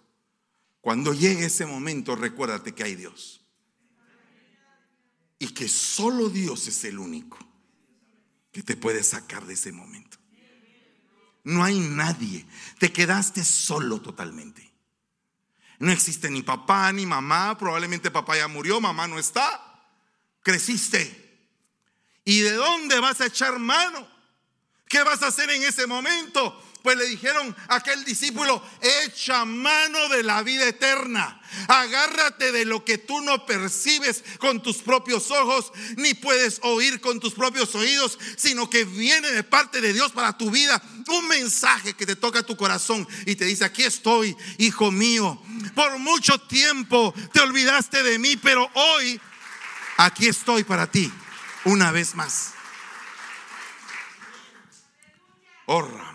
Cuando llegue ese momento, recuérdate que hay Dios. Y que solo Dios es el único que te puede sacar de ese momento. No hay nadie. Te quedaste solo totalmente. No existe ni papá ni mamá. Probablemente papá ya murió, mamá no está. Creciste. ¿Y de dónde vas a echar mano? ¿Qué vas a hacer en ese momento? Pues le dijeron a aquel discípulo, echa mano de la vida eterna. Agárrate de lo que tú no percibes con tus propios ojos, ni puedes oír con tus propios oídos, sino que viene de parte de Dios para tu vida. Un mensaje que te toca tu corazón y te dice, aquí estoy, hijo mío. Por mucho tiempo te olvidaste de mí, pero hoy aquí estoy para ti, una vez más. Oh,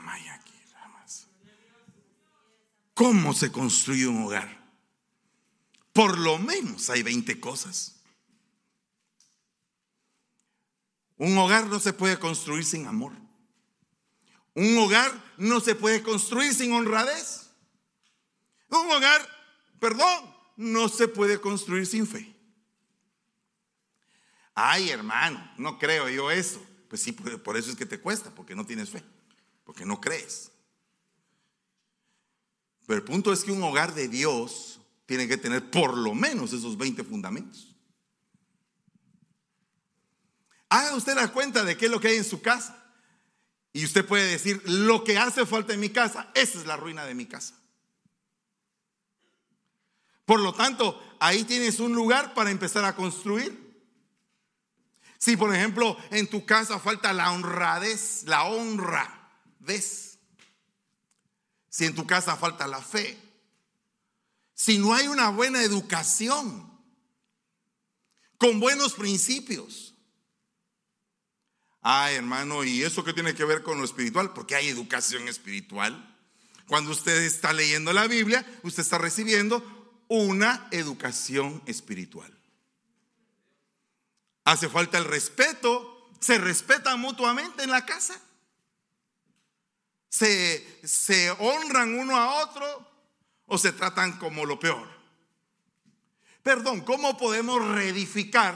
¿Cómo se construye un hogar? Por lo menos hay 20 cosas. Un hogar no se puede construir sin amor. Un hogar no se puede construir sin honradez. Un hogar, perdón, no se puede construir sin fe. Ay, hermano, no creo yo eso. Pues sí, por eso es que te cuesta, porque no tienes fe, porque no crees. Pero el punto es que un hogar de Dios tiene que tener por lo menos esos 20 fundamentos. Haga usted la cuenta de qué es lo que hay en su casa. Y usted puede decir, lo que hace falta en mi casa, esa es la ruina de mi casa. Por lo tanto, ahí tienes un lugar para empezar a construir. Si, por ejemplo, en tu casa falta la honradez, la honradez, si en tu casa falta la fe, si no hay una buena educación, con buenos principios. Ay, hermano, ¿y eso qué tiene que ver con lo espiritual? Porque hay educación espiritual. Cuando usted está leyendo la Biblia, usted está recibiendo una educación espiritual. Hace falta el respeto, se respeta mutuamente en la casa se, honran uno a otro o se tratan como lo peor. Perdón, ¿cómo podemos reedificar?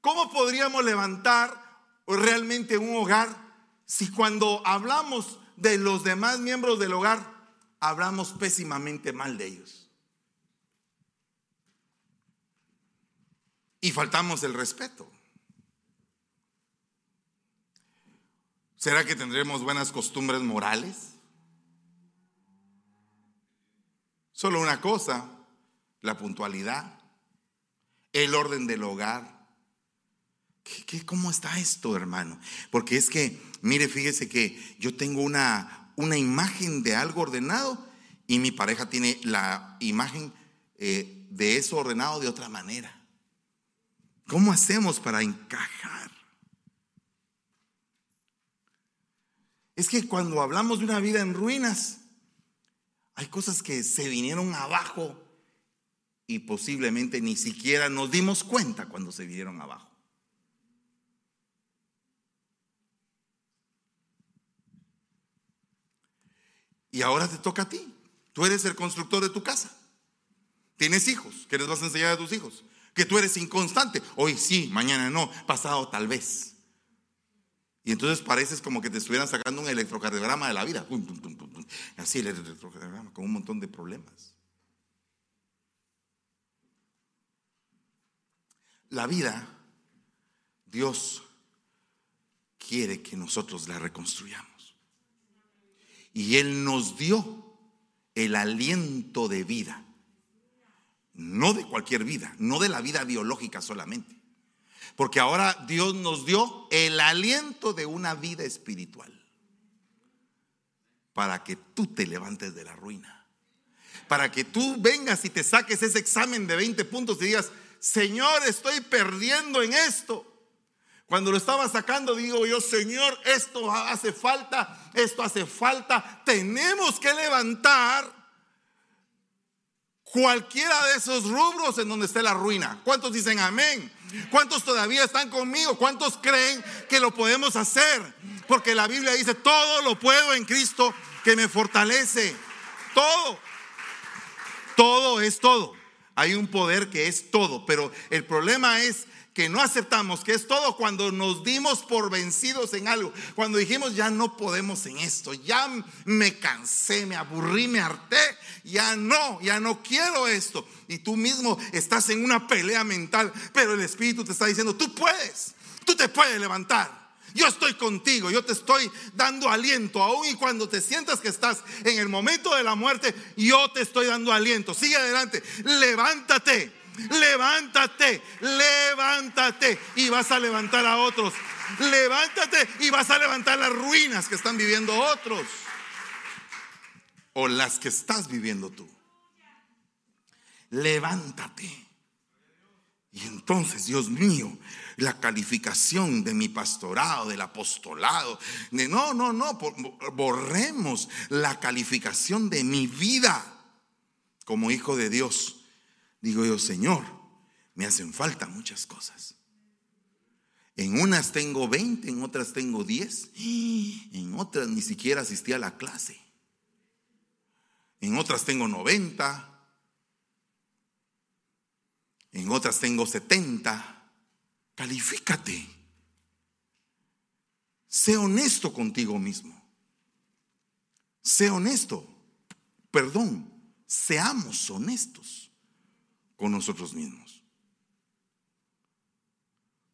¿Cómo podríamos levantar realmente un hogar si cuando hablamos de los demás miembros del hogar, hablamos pésimamente mal de ellos? Y faltamos el respeto. ¿Será que tendremos buenas costumbres morales? Solo una cosa, la puntualidad, el orden del hogar. ¿Qué, cómo está esto, hermano? Porque es que, mire, fíjese que yo tengo una, una imagen de algo ordenado y mi pareja tiene la imagen eh, de eso ordenado de otra manera. ¿Cómo hacemos para encajar? Es que cuando hablamos de una vida en ruinas, hay cosas que se vinieron abajo y posiblemente ni siquiera nos dimos cuenta cuando se vinieron abajo. Y ahora te toca a ti. Tú eres el constructor de tu casa. Tienes hijos. ¿Qué les vas a enseñar a tus hijos? que tú eres inconstante. Hoy sí, mañana no, pasado tal vez. Y entonces pareces como que te estuvieran sacando un electrocardiograma de la vida. Así el electrocardiograma con un montón de problemas. La vida, Dios quiere que nosotros la reconstruyamos. Y Él nos dio el aliento de vida. No de cualquier vida, no de la vida biológica solamente. Porque ahora Dios nos dio el aliento de una vida espiritual. Para que tú te levantes de la ruina. Para que tú vengas y te saques ese examen de 20 puntos y digas, Señor, estoy perdiendo en esto. Cuando lo estaba sacando, digo yo, Señor, esto hace falta, esto hace falta. Tenemos que levantar cualquiera de esos rubros en donde esté la ruina. ¿Cuántos dicen amén? ¿Cuántos todavía están conmigo? ¿Cuántos creen que lo podemos hacer? Porque la Biblia dice, todo lo puedo en Cristo que me fortalece. Todo. Todo es todo. Hay un poder que es todo, pero el problema es que no aceptamos que es todo cuando nos dimos por vencidos en algo, cuando dijimos ya no podemos en esto, ya me cansé, me aburrí, me harté, ya no, ya no quiero esto. Y tú mismo estás en una pelea mental, pero el Espíritu te está diciendo, tú puedes, tú te puedes levantar. Yo estoy contigo, yo te estoy dando aliento, aun y cuando te sientas que estás en el momento de la muerte, yo te estoy dando aliento. Sigue adelante, levántate, levántate, levántate y vas a levantar a otros. Levántate y vas a levantar las ruinas que están viviendo otros o las que estás viviendo tú. Levántate. Y entonces, Dios mío, la calificación de mi pastorado, del apostolado, no, no, no, borremos la calificación de mi vida como hijo de Dios. Digo yo, Señor, me hacen falta muchas cosas. En unas tengo 20, en otras tengo 10, en otras ni siquiera asistí a la clase. En otras tengo 90, en otras tengo 70. Califícate. Sé honesto contigo mismo. Sé honesto. Perdón, seamos honestos con nosotros mismos.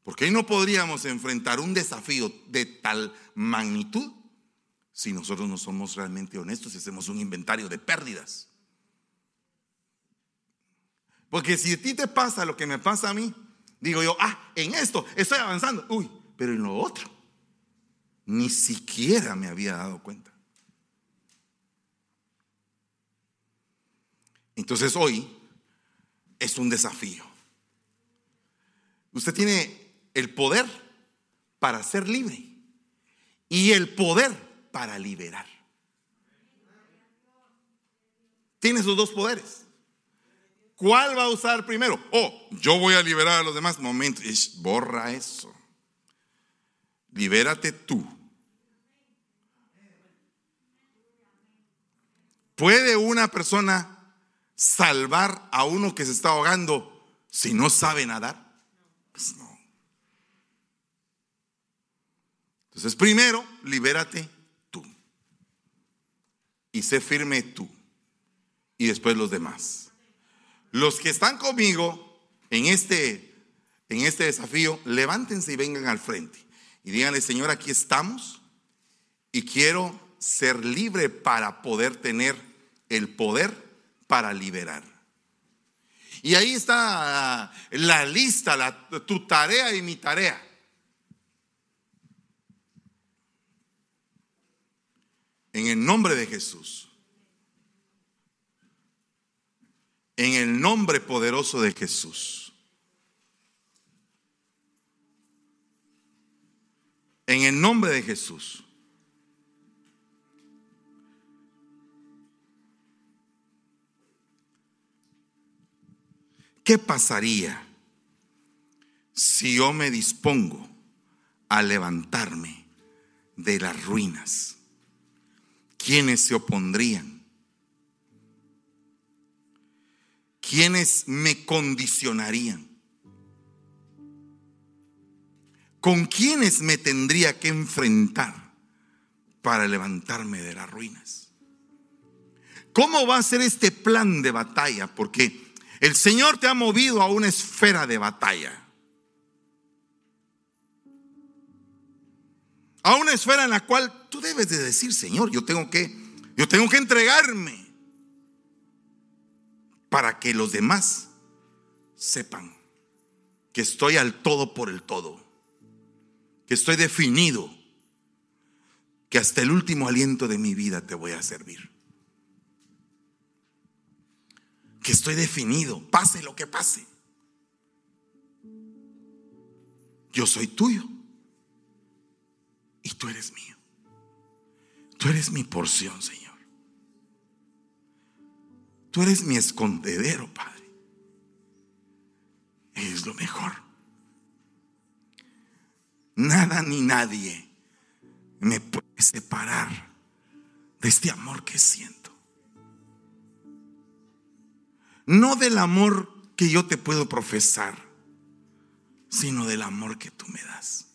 Porque ahí no podríamos enfrentar un desafío de tal magnitud si nosotros no somos realmente honestos y hacemos un inventario de pérdidas. Porque si a ti te pasa lo que me pasa a mí, digo yo, ah, en esto estoy avanzando. Uy, pero en lo otro, ni siquiera me había dado cuenta. Entonces hoy es un desafío. Usted tiene el poder para ser libre y el poder para liberar. Tiene esos dos poderes. ¿Cuál va a usar primero? Oh, yo voy a liberar a los demás. Momento, borra eso. Libérate tú. ¿Puede una persona salvar a uno que se está ahogando si no sabe nadar? Pues no. Entonces, primero, libérate tú. Y sé firme tú. Y después los demás. Los que están conmigo en este, en este desafío, levántense y vengan al frente. Y díganle, Señor, aquí estamos y quiero ser libre para poder tener el poder para liberar. Y ahí está la lista, la, tu tarea y mi tarea. En el nombre de Jesús. En el nombre poderoso de Jesús. En el nombre de Jesús. ¿Qué pasaría si yo me dispongo a levantarme de las ruinas? ¿Quiénes se opondrían? ¿quiénes me condicionarían? ¿con quiénes me tendría que enfrentar para levantarme de las ruinas? ¿Cómo va a ser este plan de batalla? Porque el Señor te ha movido a una esfera de batalla. A una esfera en la cual tú debes de decir, Señor, yo tengo que yo tengo que entregarme para que los demás sepan que estoy al todo por el todo, que estoy definido, que hasta el último aliento de mi vida te voy a servir. Que estoy definido, pase lo que pase. Yo soy tuyo y tú eres mío. Tú eres mi porción, Señor. Tú eres mi escondedero, Padre es lo mejor. Nada ni nadie me puede separar de este amor que siento. No del amor que yo te puedo profesar, sino del amor que tú me das.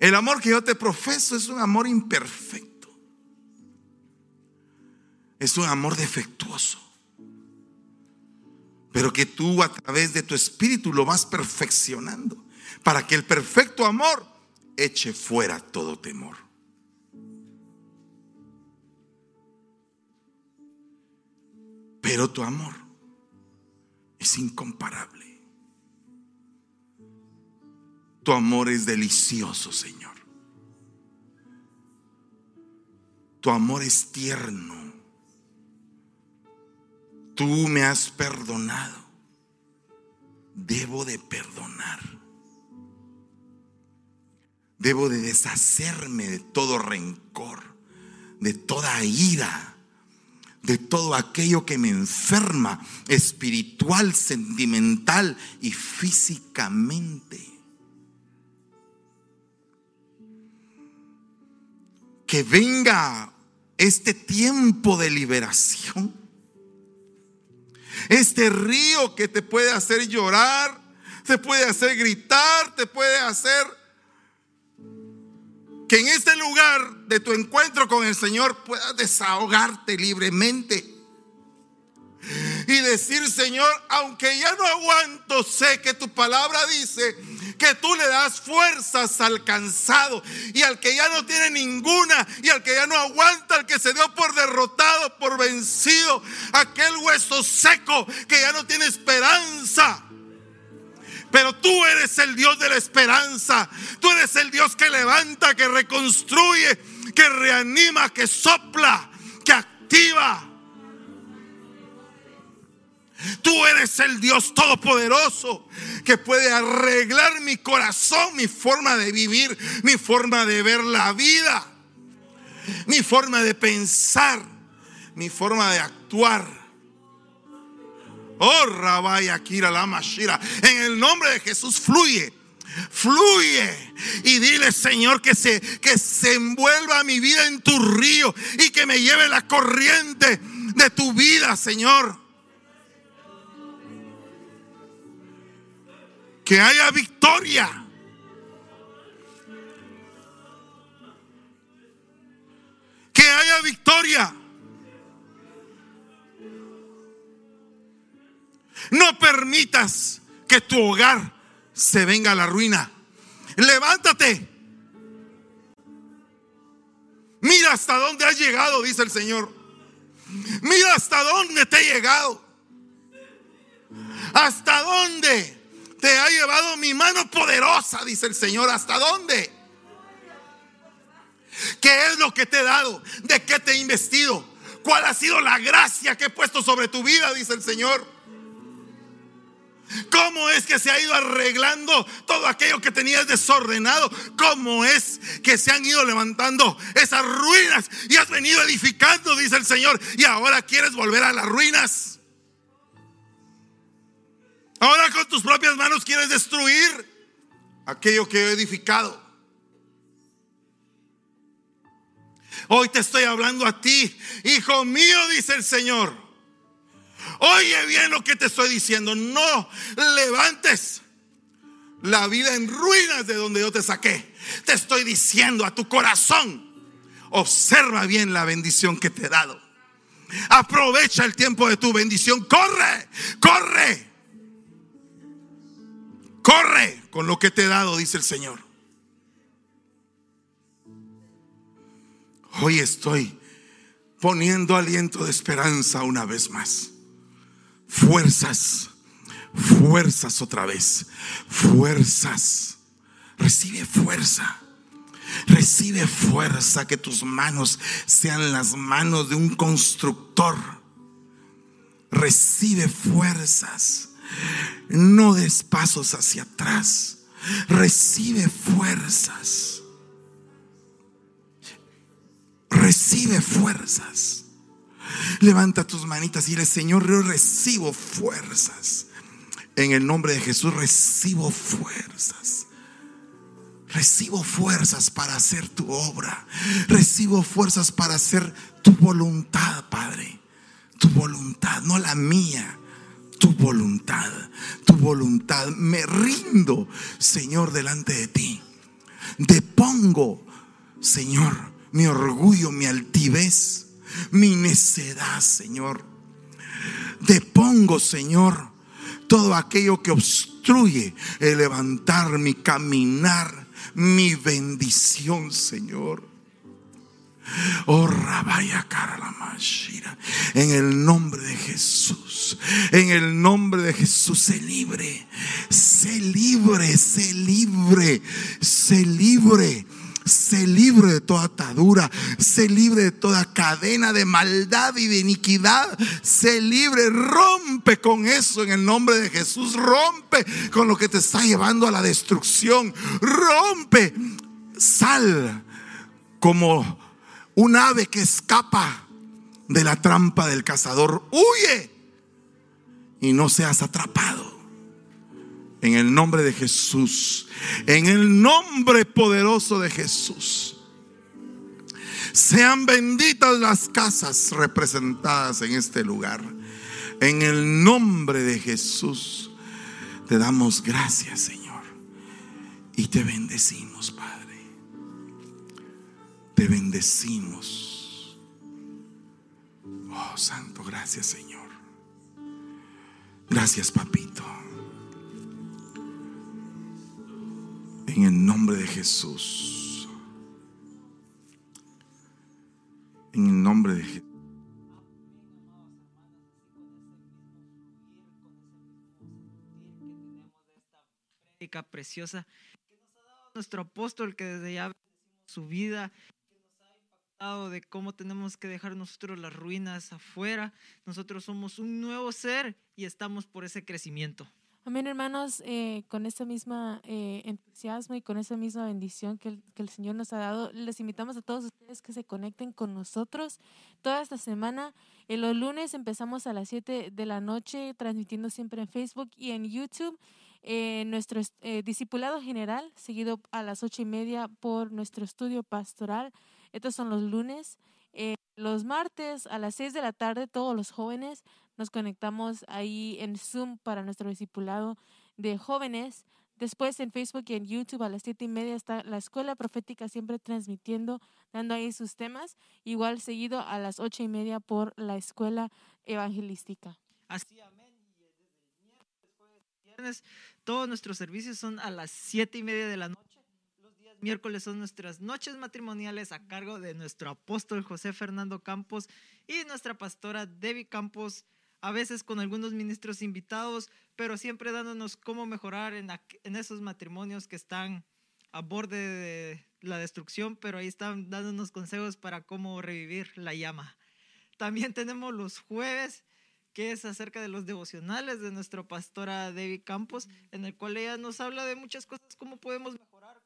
El amor que yo te profeso es un amor imperfecto. Es un amor defectuoso pero que tú a través de tu espíritu lo vas perfeccionando para que el perfecto amor eche fuera todo temor. Pero tu amor es incomparable. Tu amor es delicioso, Señor. Tu amor es tierno tú me has perdonado, debo de perdonar. Debo de deshacerme de todo rencor, de toda ira, de todo aquello que me enferma espiritual, sentimental y físicamente. Que venga este tiempo de liberación este río que te puede hacer llorar, te puede hacer gritar, te puede hacer que en este lugar de tu encuentro con el Señor puedas desahogarte libremente. Y decir, Señor, aunque ya no aguanto, sé que tu palabra dice que tú le das fuerzas al cansado y al que ya no tiene ninguna y al que ya no aguanta, al que se dio por derrotado, por vencido, aquel hueso seco que ya no tiene esperanza. Pero tú eres el Dios de la esperanza. Tú eres el Dios que levanta, que reconstruye, que reanima, que sopla, que activa. Tú eres el Dios todopoderoso que puede arreglar mi corazón, mi forma de vivir, mi forma de ver la vida, mi forma de pensar, mi forma de actuar. Oh, Rabaya Kira Lama Shira. En el nombre de Jesús fluye. Fluye y dile, Señor, que se, que se envuelva mi vida en tu río y que me lleve la corriente de tu vida, Señor. que haya victoria. Que haya victoria. No permitas que tu hogar se venga a la ruina. Levántate. Mira hasta dónde has llegado, dice el Señor. Mira hasta dónde te he llegado. Hasta dónde te ha llevado mi mano poderosa, dice el Señor. ¿Hasta dónde? ¿Qué es lo que te he dado? ¿De qué te he investido? ¿Cuál ha sido la gracia que he puesto sobre tu vida? Dice el Señor. ¿Cómo es que se ha ido arreglando todo aquello que tenías desordenado? ¿Cómo es que se han ido levantando esas ruinas y has venido edificando, dice el Señor, y ahora quieres volver a las ruinas? Ahora con tus propias manos quieres destruir aquello que he edificado. Hoy te estoy hablando a ti, hijo mío, dice el Señor. Oye bien lo que te estoy diciendo. No levantes la vida en ruinas de donde yo te saqué. Te estoy diciendo a tu corazón, observa bien la bendición que te he dado. Aprovecha el tiempo de tu bendición. Corre, corre. Corre con lo que te he dado, dice el Señor. Hoy estoy poniendo aliento de esperanza una vez más. Fuerzas, fuerzas otra vez, fuerzas. Recibe fuerza. Recibe fuerza, que tus manos sean las manos de un constructor. Recibe fuerzas. No des pasos hacia atrás. Recibe fuerzas. Recibe fuerzas. Levanta tus manitas y dile, Señor, yo recibo fuerzas. En el nombre de Jesús recibo fuerzas. Recibo fuerzas para hacer tu obra. Recibo fuerzas para hacer tu voluntad, Padre. Tu voluntad, no la mía. Tu voluntad, tu voluntad. Me rindo, Señor, delante de ti. Depongo, Señor, mi orgullo, mi altivez, mi necedad, Señor. Depongo, Señor, todo aquello que obstruye el levantar mi caminar, mi bendición, Señor. Oh, Rabaya Mashira. En el nombre de Jesús. En el nombre de Jesús. Sé libre. Sé libre. Sé libre. Sé libre. Sé libre de toda atadura. Sé libre de toda cadena de maldad y de iniquidad. Sé libre. Rompe con eso en el nombre de Jesús. Rompe con lo que te está llevando a la destrucción. Rompe. Sal como un ave que escapa de la trampa del cazador, huye y no seas atrapado. En el nombre de Jesús, en el nombre poderoso de Jesús. Sean benditas las casas representadas en este lugar. En el nombre de Jesús te damos gracias, Señor. Y te bendecimos, Padre te bendecimos. Oh, Santo, gracias Señor. Gracias, papito. En el nombre de Jesús. En el nombre de Jesús. preciosa que nos ha dado nuestro apóstol que desde ya su vida de cómo tenemos que dejar nosotros las ruinas afuera. Nosotros somos un nuevo ser y estamos por ese crecimiento. Amén, hermanos, eh, con ese mismo eh, entusiasmo y con esa misma bendición que el, Señor nos ha dado, les invitamos a todos ustedes que se conecten con nosotros toda esta semana. En los lunes empezamos a las 7 de la noche, transmitiendo siempre en Facebook y en YouTube. Eh, nuestro discipulado general, seguido a las ocho y media por nuestro estudio pastoral. Estos son los lunes. Eh, los martes a las 6 de la tarde, todos los jóvenes nos conectamos ahí en Zoom para nuestro discipulado de jóvenes. Después en Facebook y en YouTube a las siete y media está la escuela profética siempre transmitiendo, dando ahí sus temas. Igual seguido a las ocho y media por la escuela evangelística. Así, amén. viernes, todos nuestros servicios son a las siete y media de la noche miércoles son nuestras noches matrimoniales a cargo de nuestro apóstol José Fernando Campos y nuestra pastora Debbie Campos, a veces con algunos ministros invitados, pero siempre dándonos cómo mejorar en, en esos matrimonios que están a borde de la destrucción, pero ahí están dándonos consejos para cómo revivir la llama. También tenemos los jueves que es acerca de los devocionales de nuestra pastora Debbie Campos, en el cual ella nos habla de muchas cosas, cómo podemos mejorar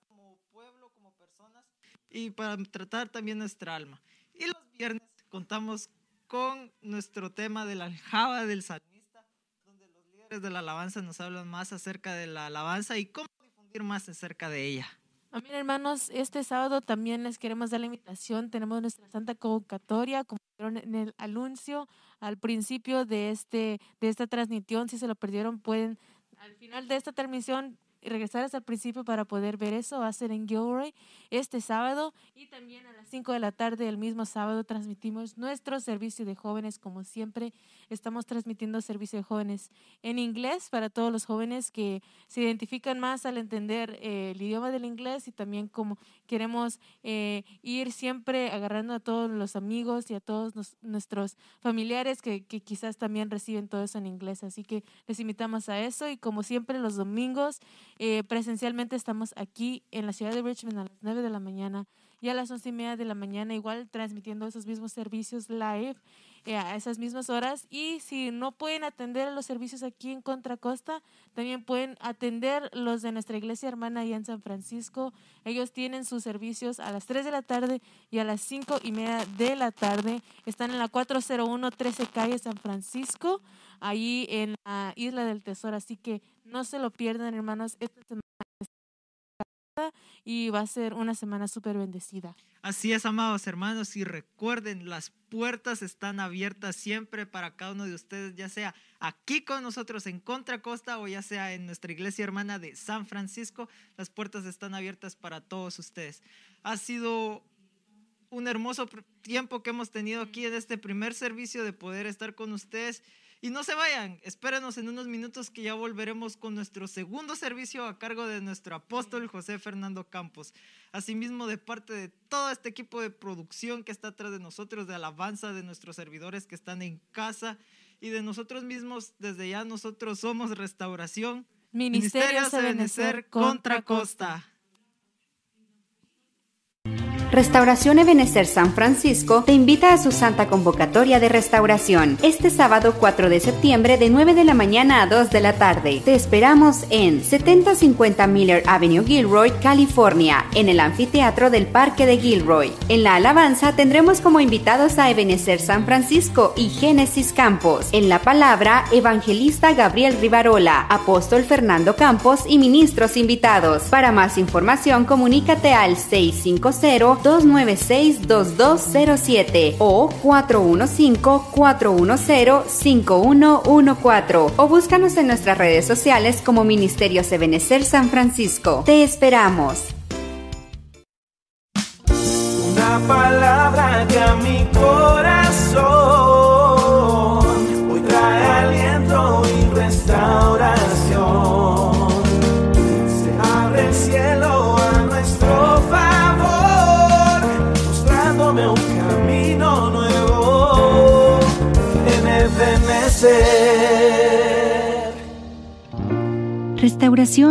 y para tratar también nuestra alma. Y los viernes contamos con nuestro tema de la aljaba del salmista, donde los líderes de la alabanza nos hablan más acerca de la alabanza y cómo difundir más acerca de ella. Amén, hermanos. Este sábado también les queremos dar la invitación. Tenemos nuestra santa convocatoria, como vieron en el anuncio al principio de, este, de esta transmisión. Si se lo perdieron, pueden al final de esta transmisión regresar hasta el principio para poder ver eso. Va a ser en Gilroy este sábado y también a las 5 de la tarde el mismo sábado transmitimos nuestro servicio de jóvenes. Como siempre, estamos transmitiendo servicio de jóvenes en inglés para todos los jóvenes que se identifican más al entender eh, el idioma del inglés y también como queremos eh, ir siempre agarrando a todos los amigos y a todos nuestros familiares que, que quizás también reciben todo eso en inglés. Así que les invitamos a eso y como siempre los domingos eh, presencialmente estamos aquí en la ciudad de Richmond a las 9 de la mañana y a las once y media de la mañana igual transmitiendo esos mismos servicios live a esas mismas horas. Y si no pueden atender los servicios aquí en Contra Costa, también pueden atender los de nuestra iglesia hermana allá en San Francisco. Ellos tienen sus servicios a las 3 de la tarde y a las 5 y media de la tarde. Están en la 401 13 calle San Francisco, ahí en la Isla del Tesoro. Así que no se lo pierdan, hermanos. Esta semana y va a ser una semana súper bendecida. Así es, amados hermanos, y recuerden, las puertas están abiertas siempre para cada uno de ustedes, ya sea aquí con nosotros en Contra Costa o ya sea en nuestra iglesia hermana de San Francisco, las puertas están abiertas para todos ustedes. Ha sido un hermoso tiempo que hemos tenido aquí en este primer servicio de poder estar con ustedes y no se vayan, espérenos en unos minutos que ya volveremos con nuestro segundo servicio a cargo de nuestro apóstol José Fernando Campos. Asimismo, de parte de todo este equipo de producción que está atrás de nosotros, de alabanza de nuestros servidores que están en casa y de nosotros mismos, desde ya nosotros somos Restauración. Ministerio, Ministerio contra Costa. Restauración Ebenecer San Francisco te invita a su santa convocatoria de restauración este sábado 4 de septiembre de 9 de la mañana a 2 de la tarde. Te esperamos en 7050 Miller Avenue, Gilroy, California, en el anfiteatro del Parque de Gilroy. En la alabanza tendremos como invitados a Ebenecer San Francisco y Génesis Campos. En la palabra, evangelista Gabriel Rivarola, apóstol Fernando Campos y ministros invitados. Para más información, comunícate al 650 296-2207 o 415-410-5114 o búscanos en nuestras redes sociales como Ministerio Sebenecer San Francisco. Te esperamos. Una palabra que a mi corazón Restauración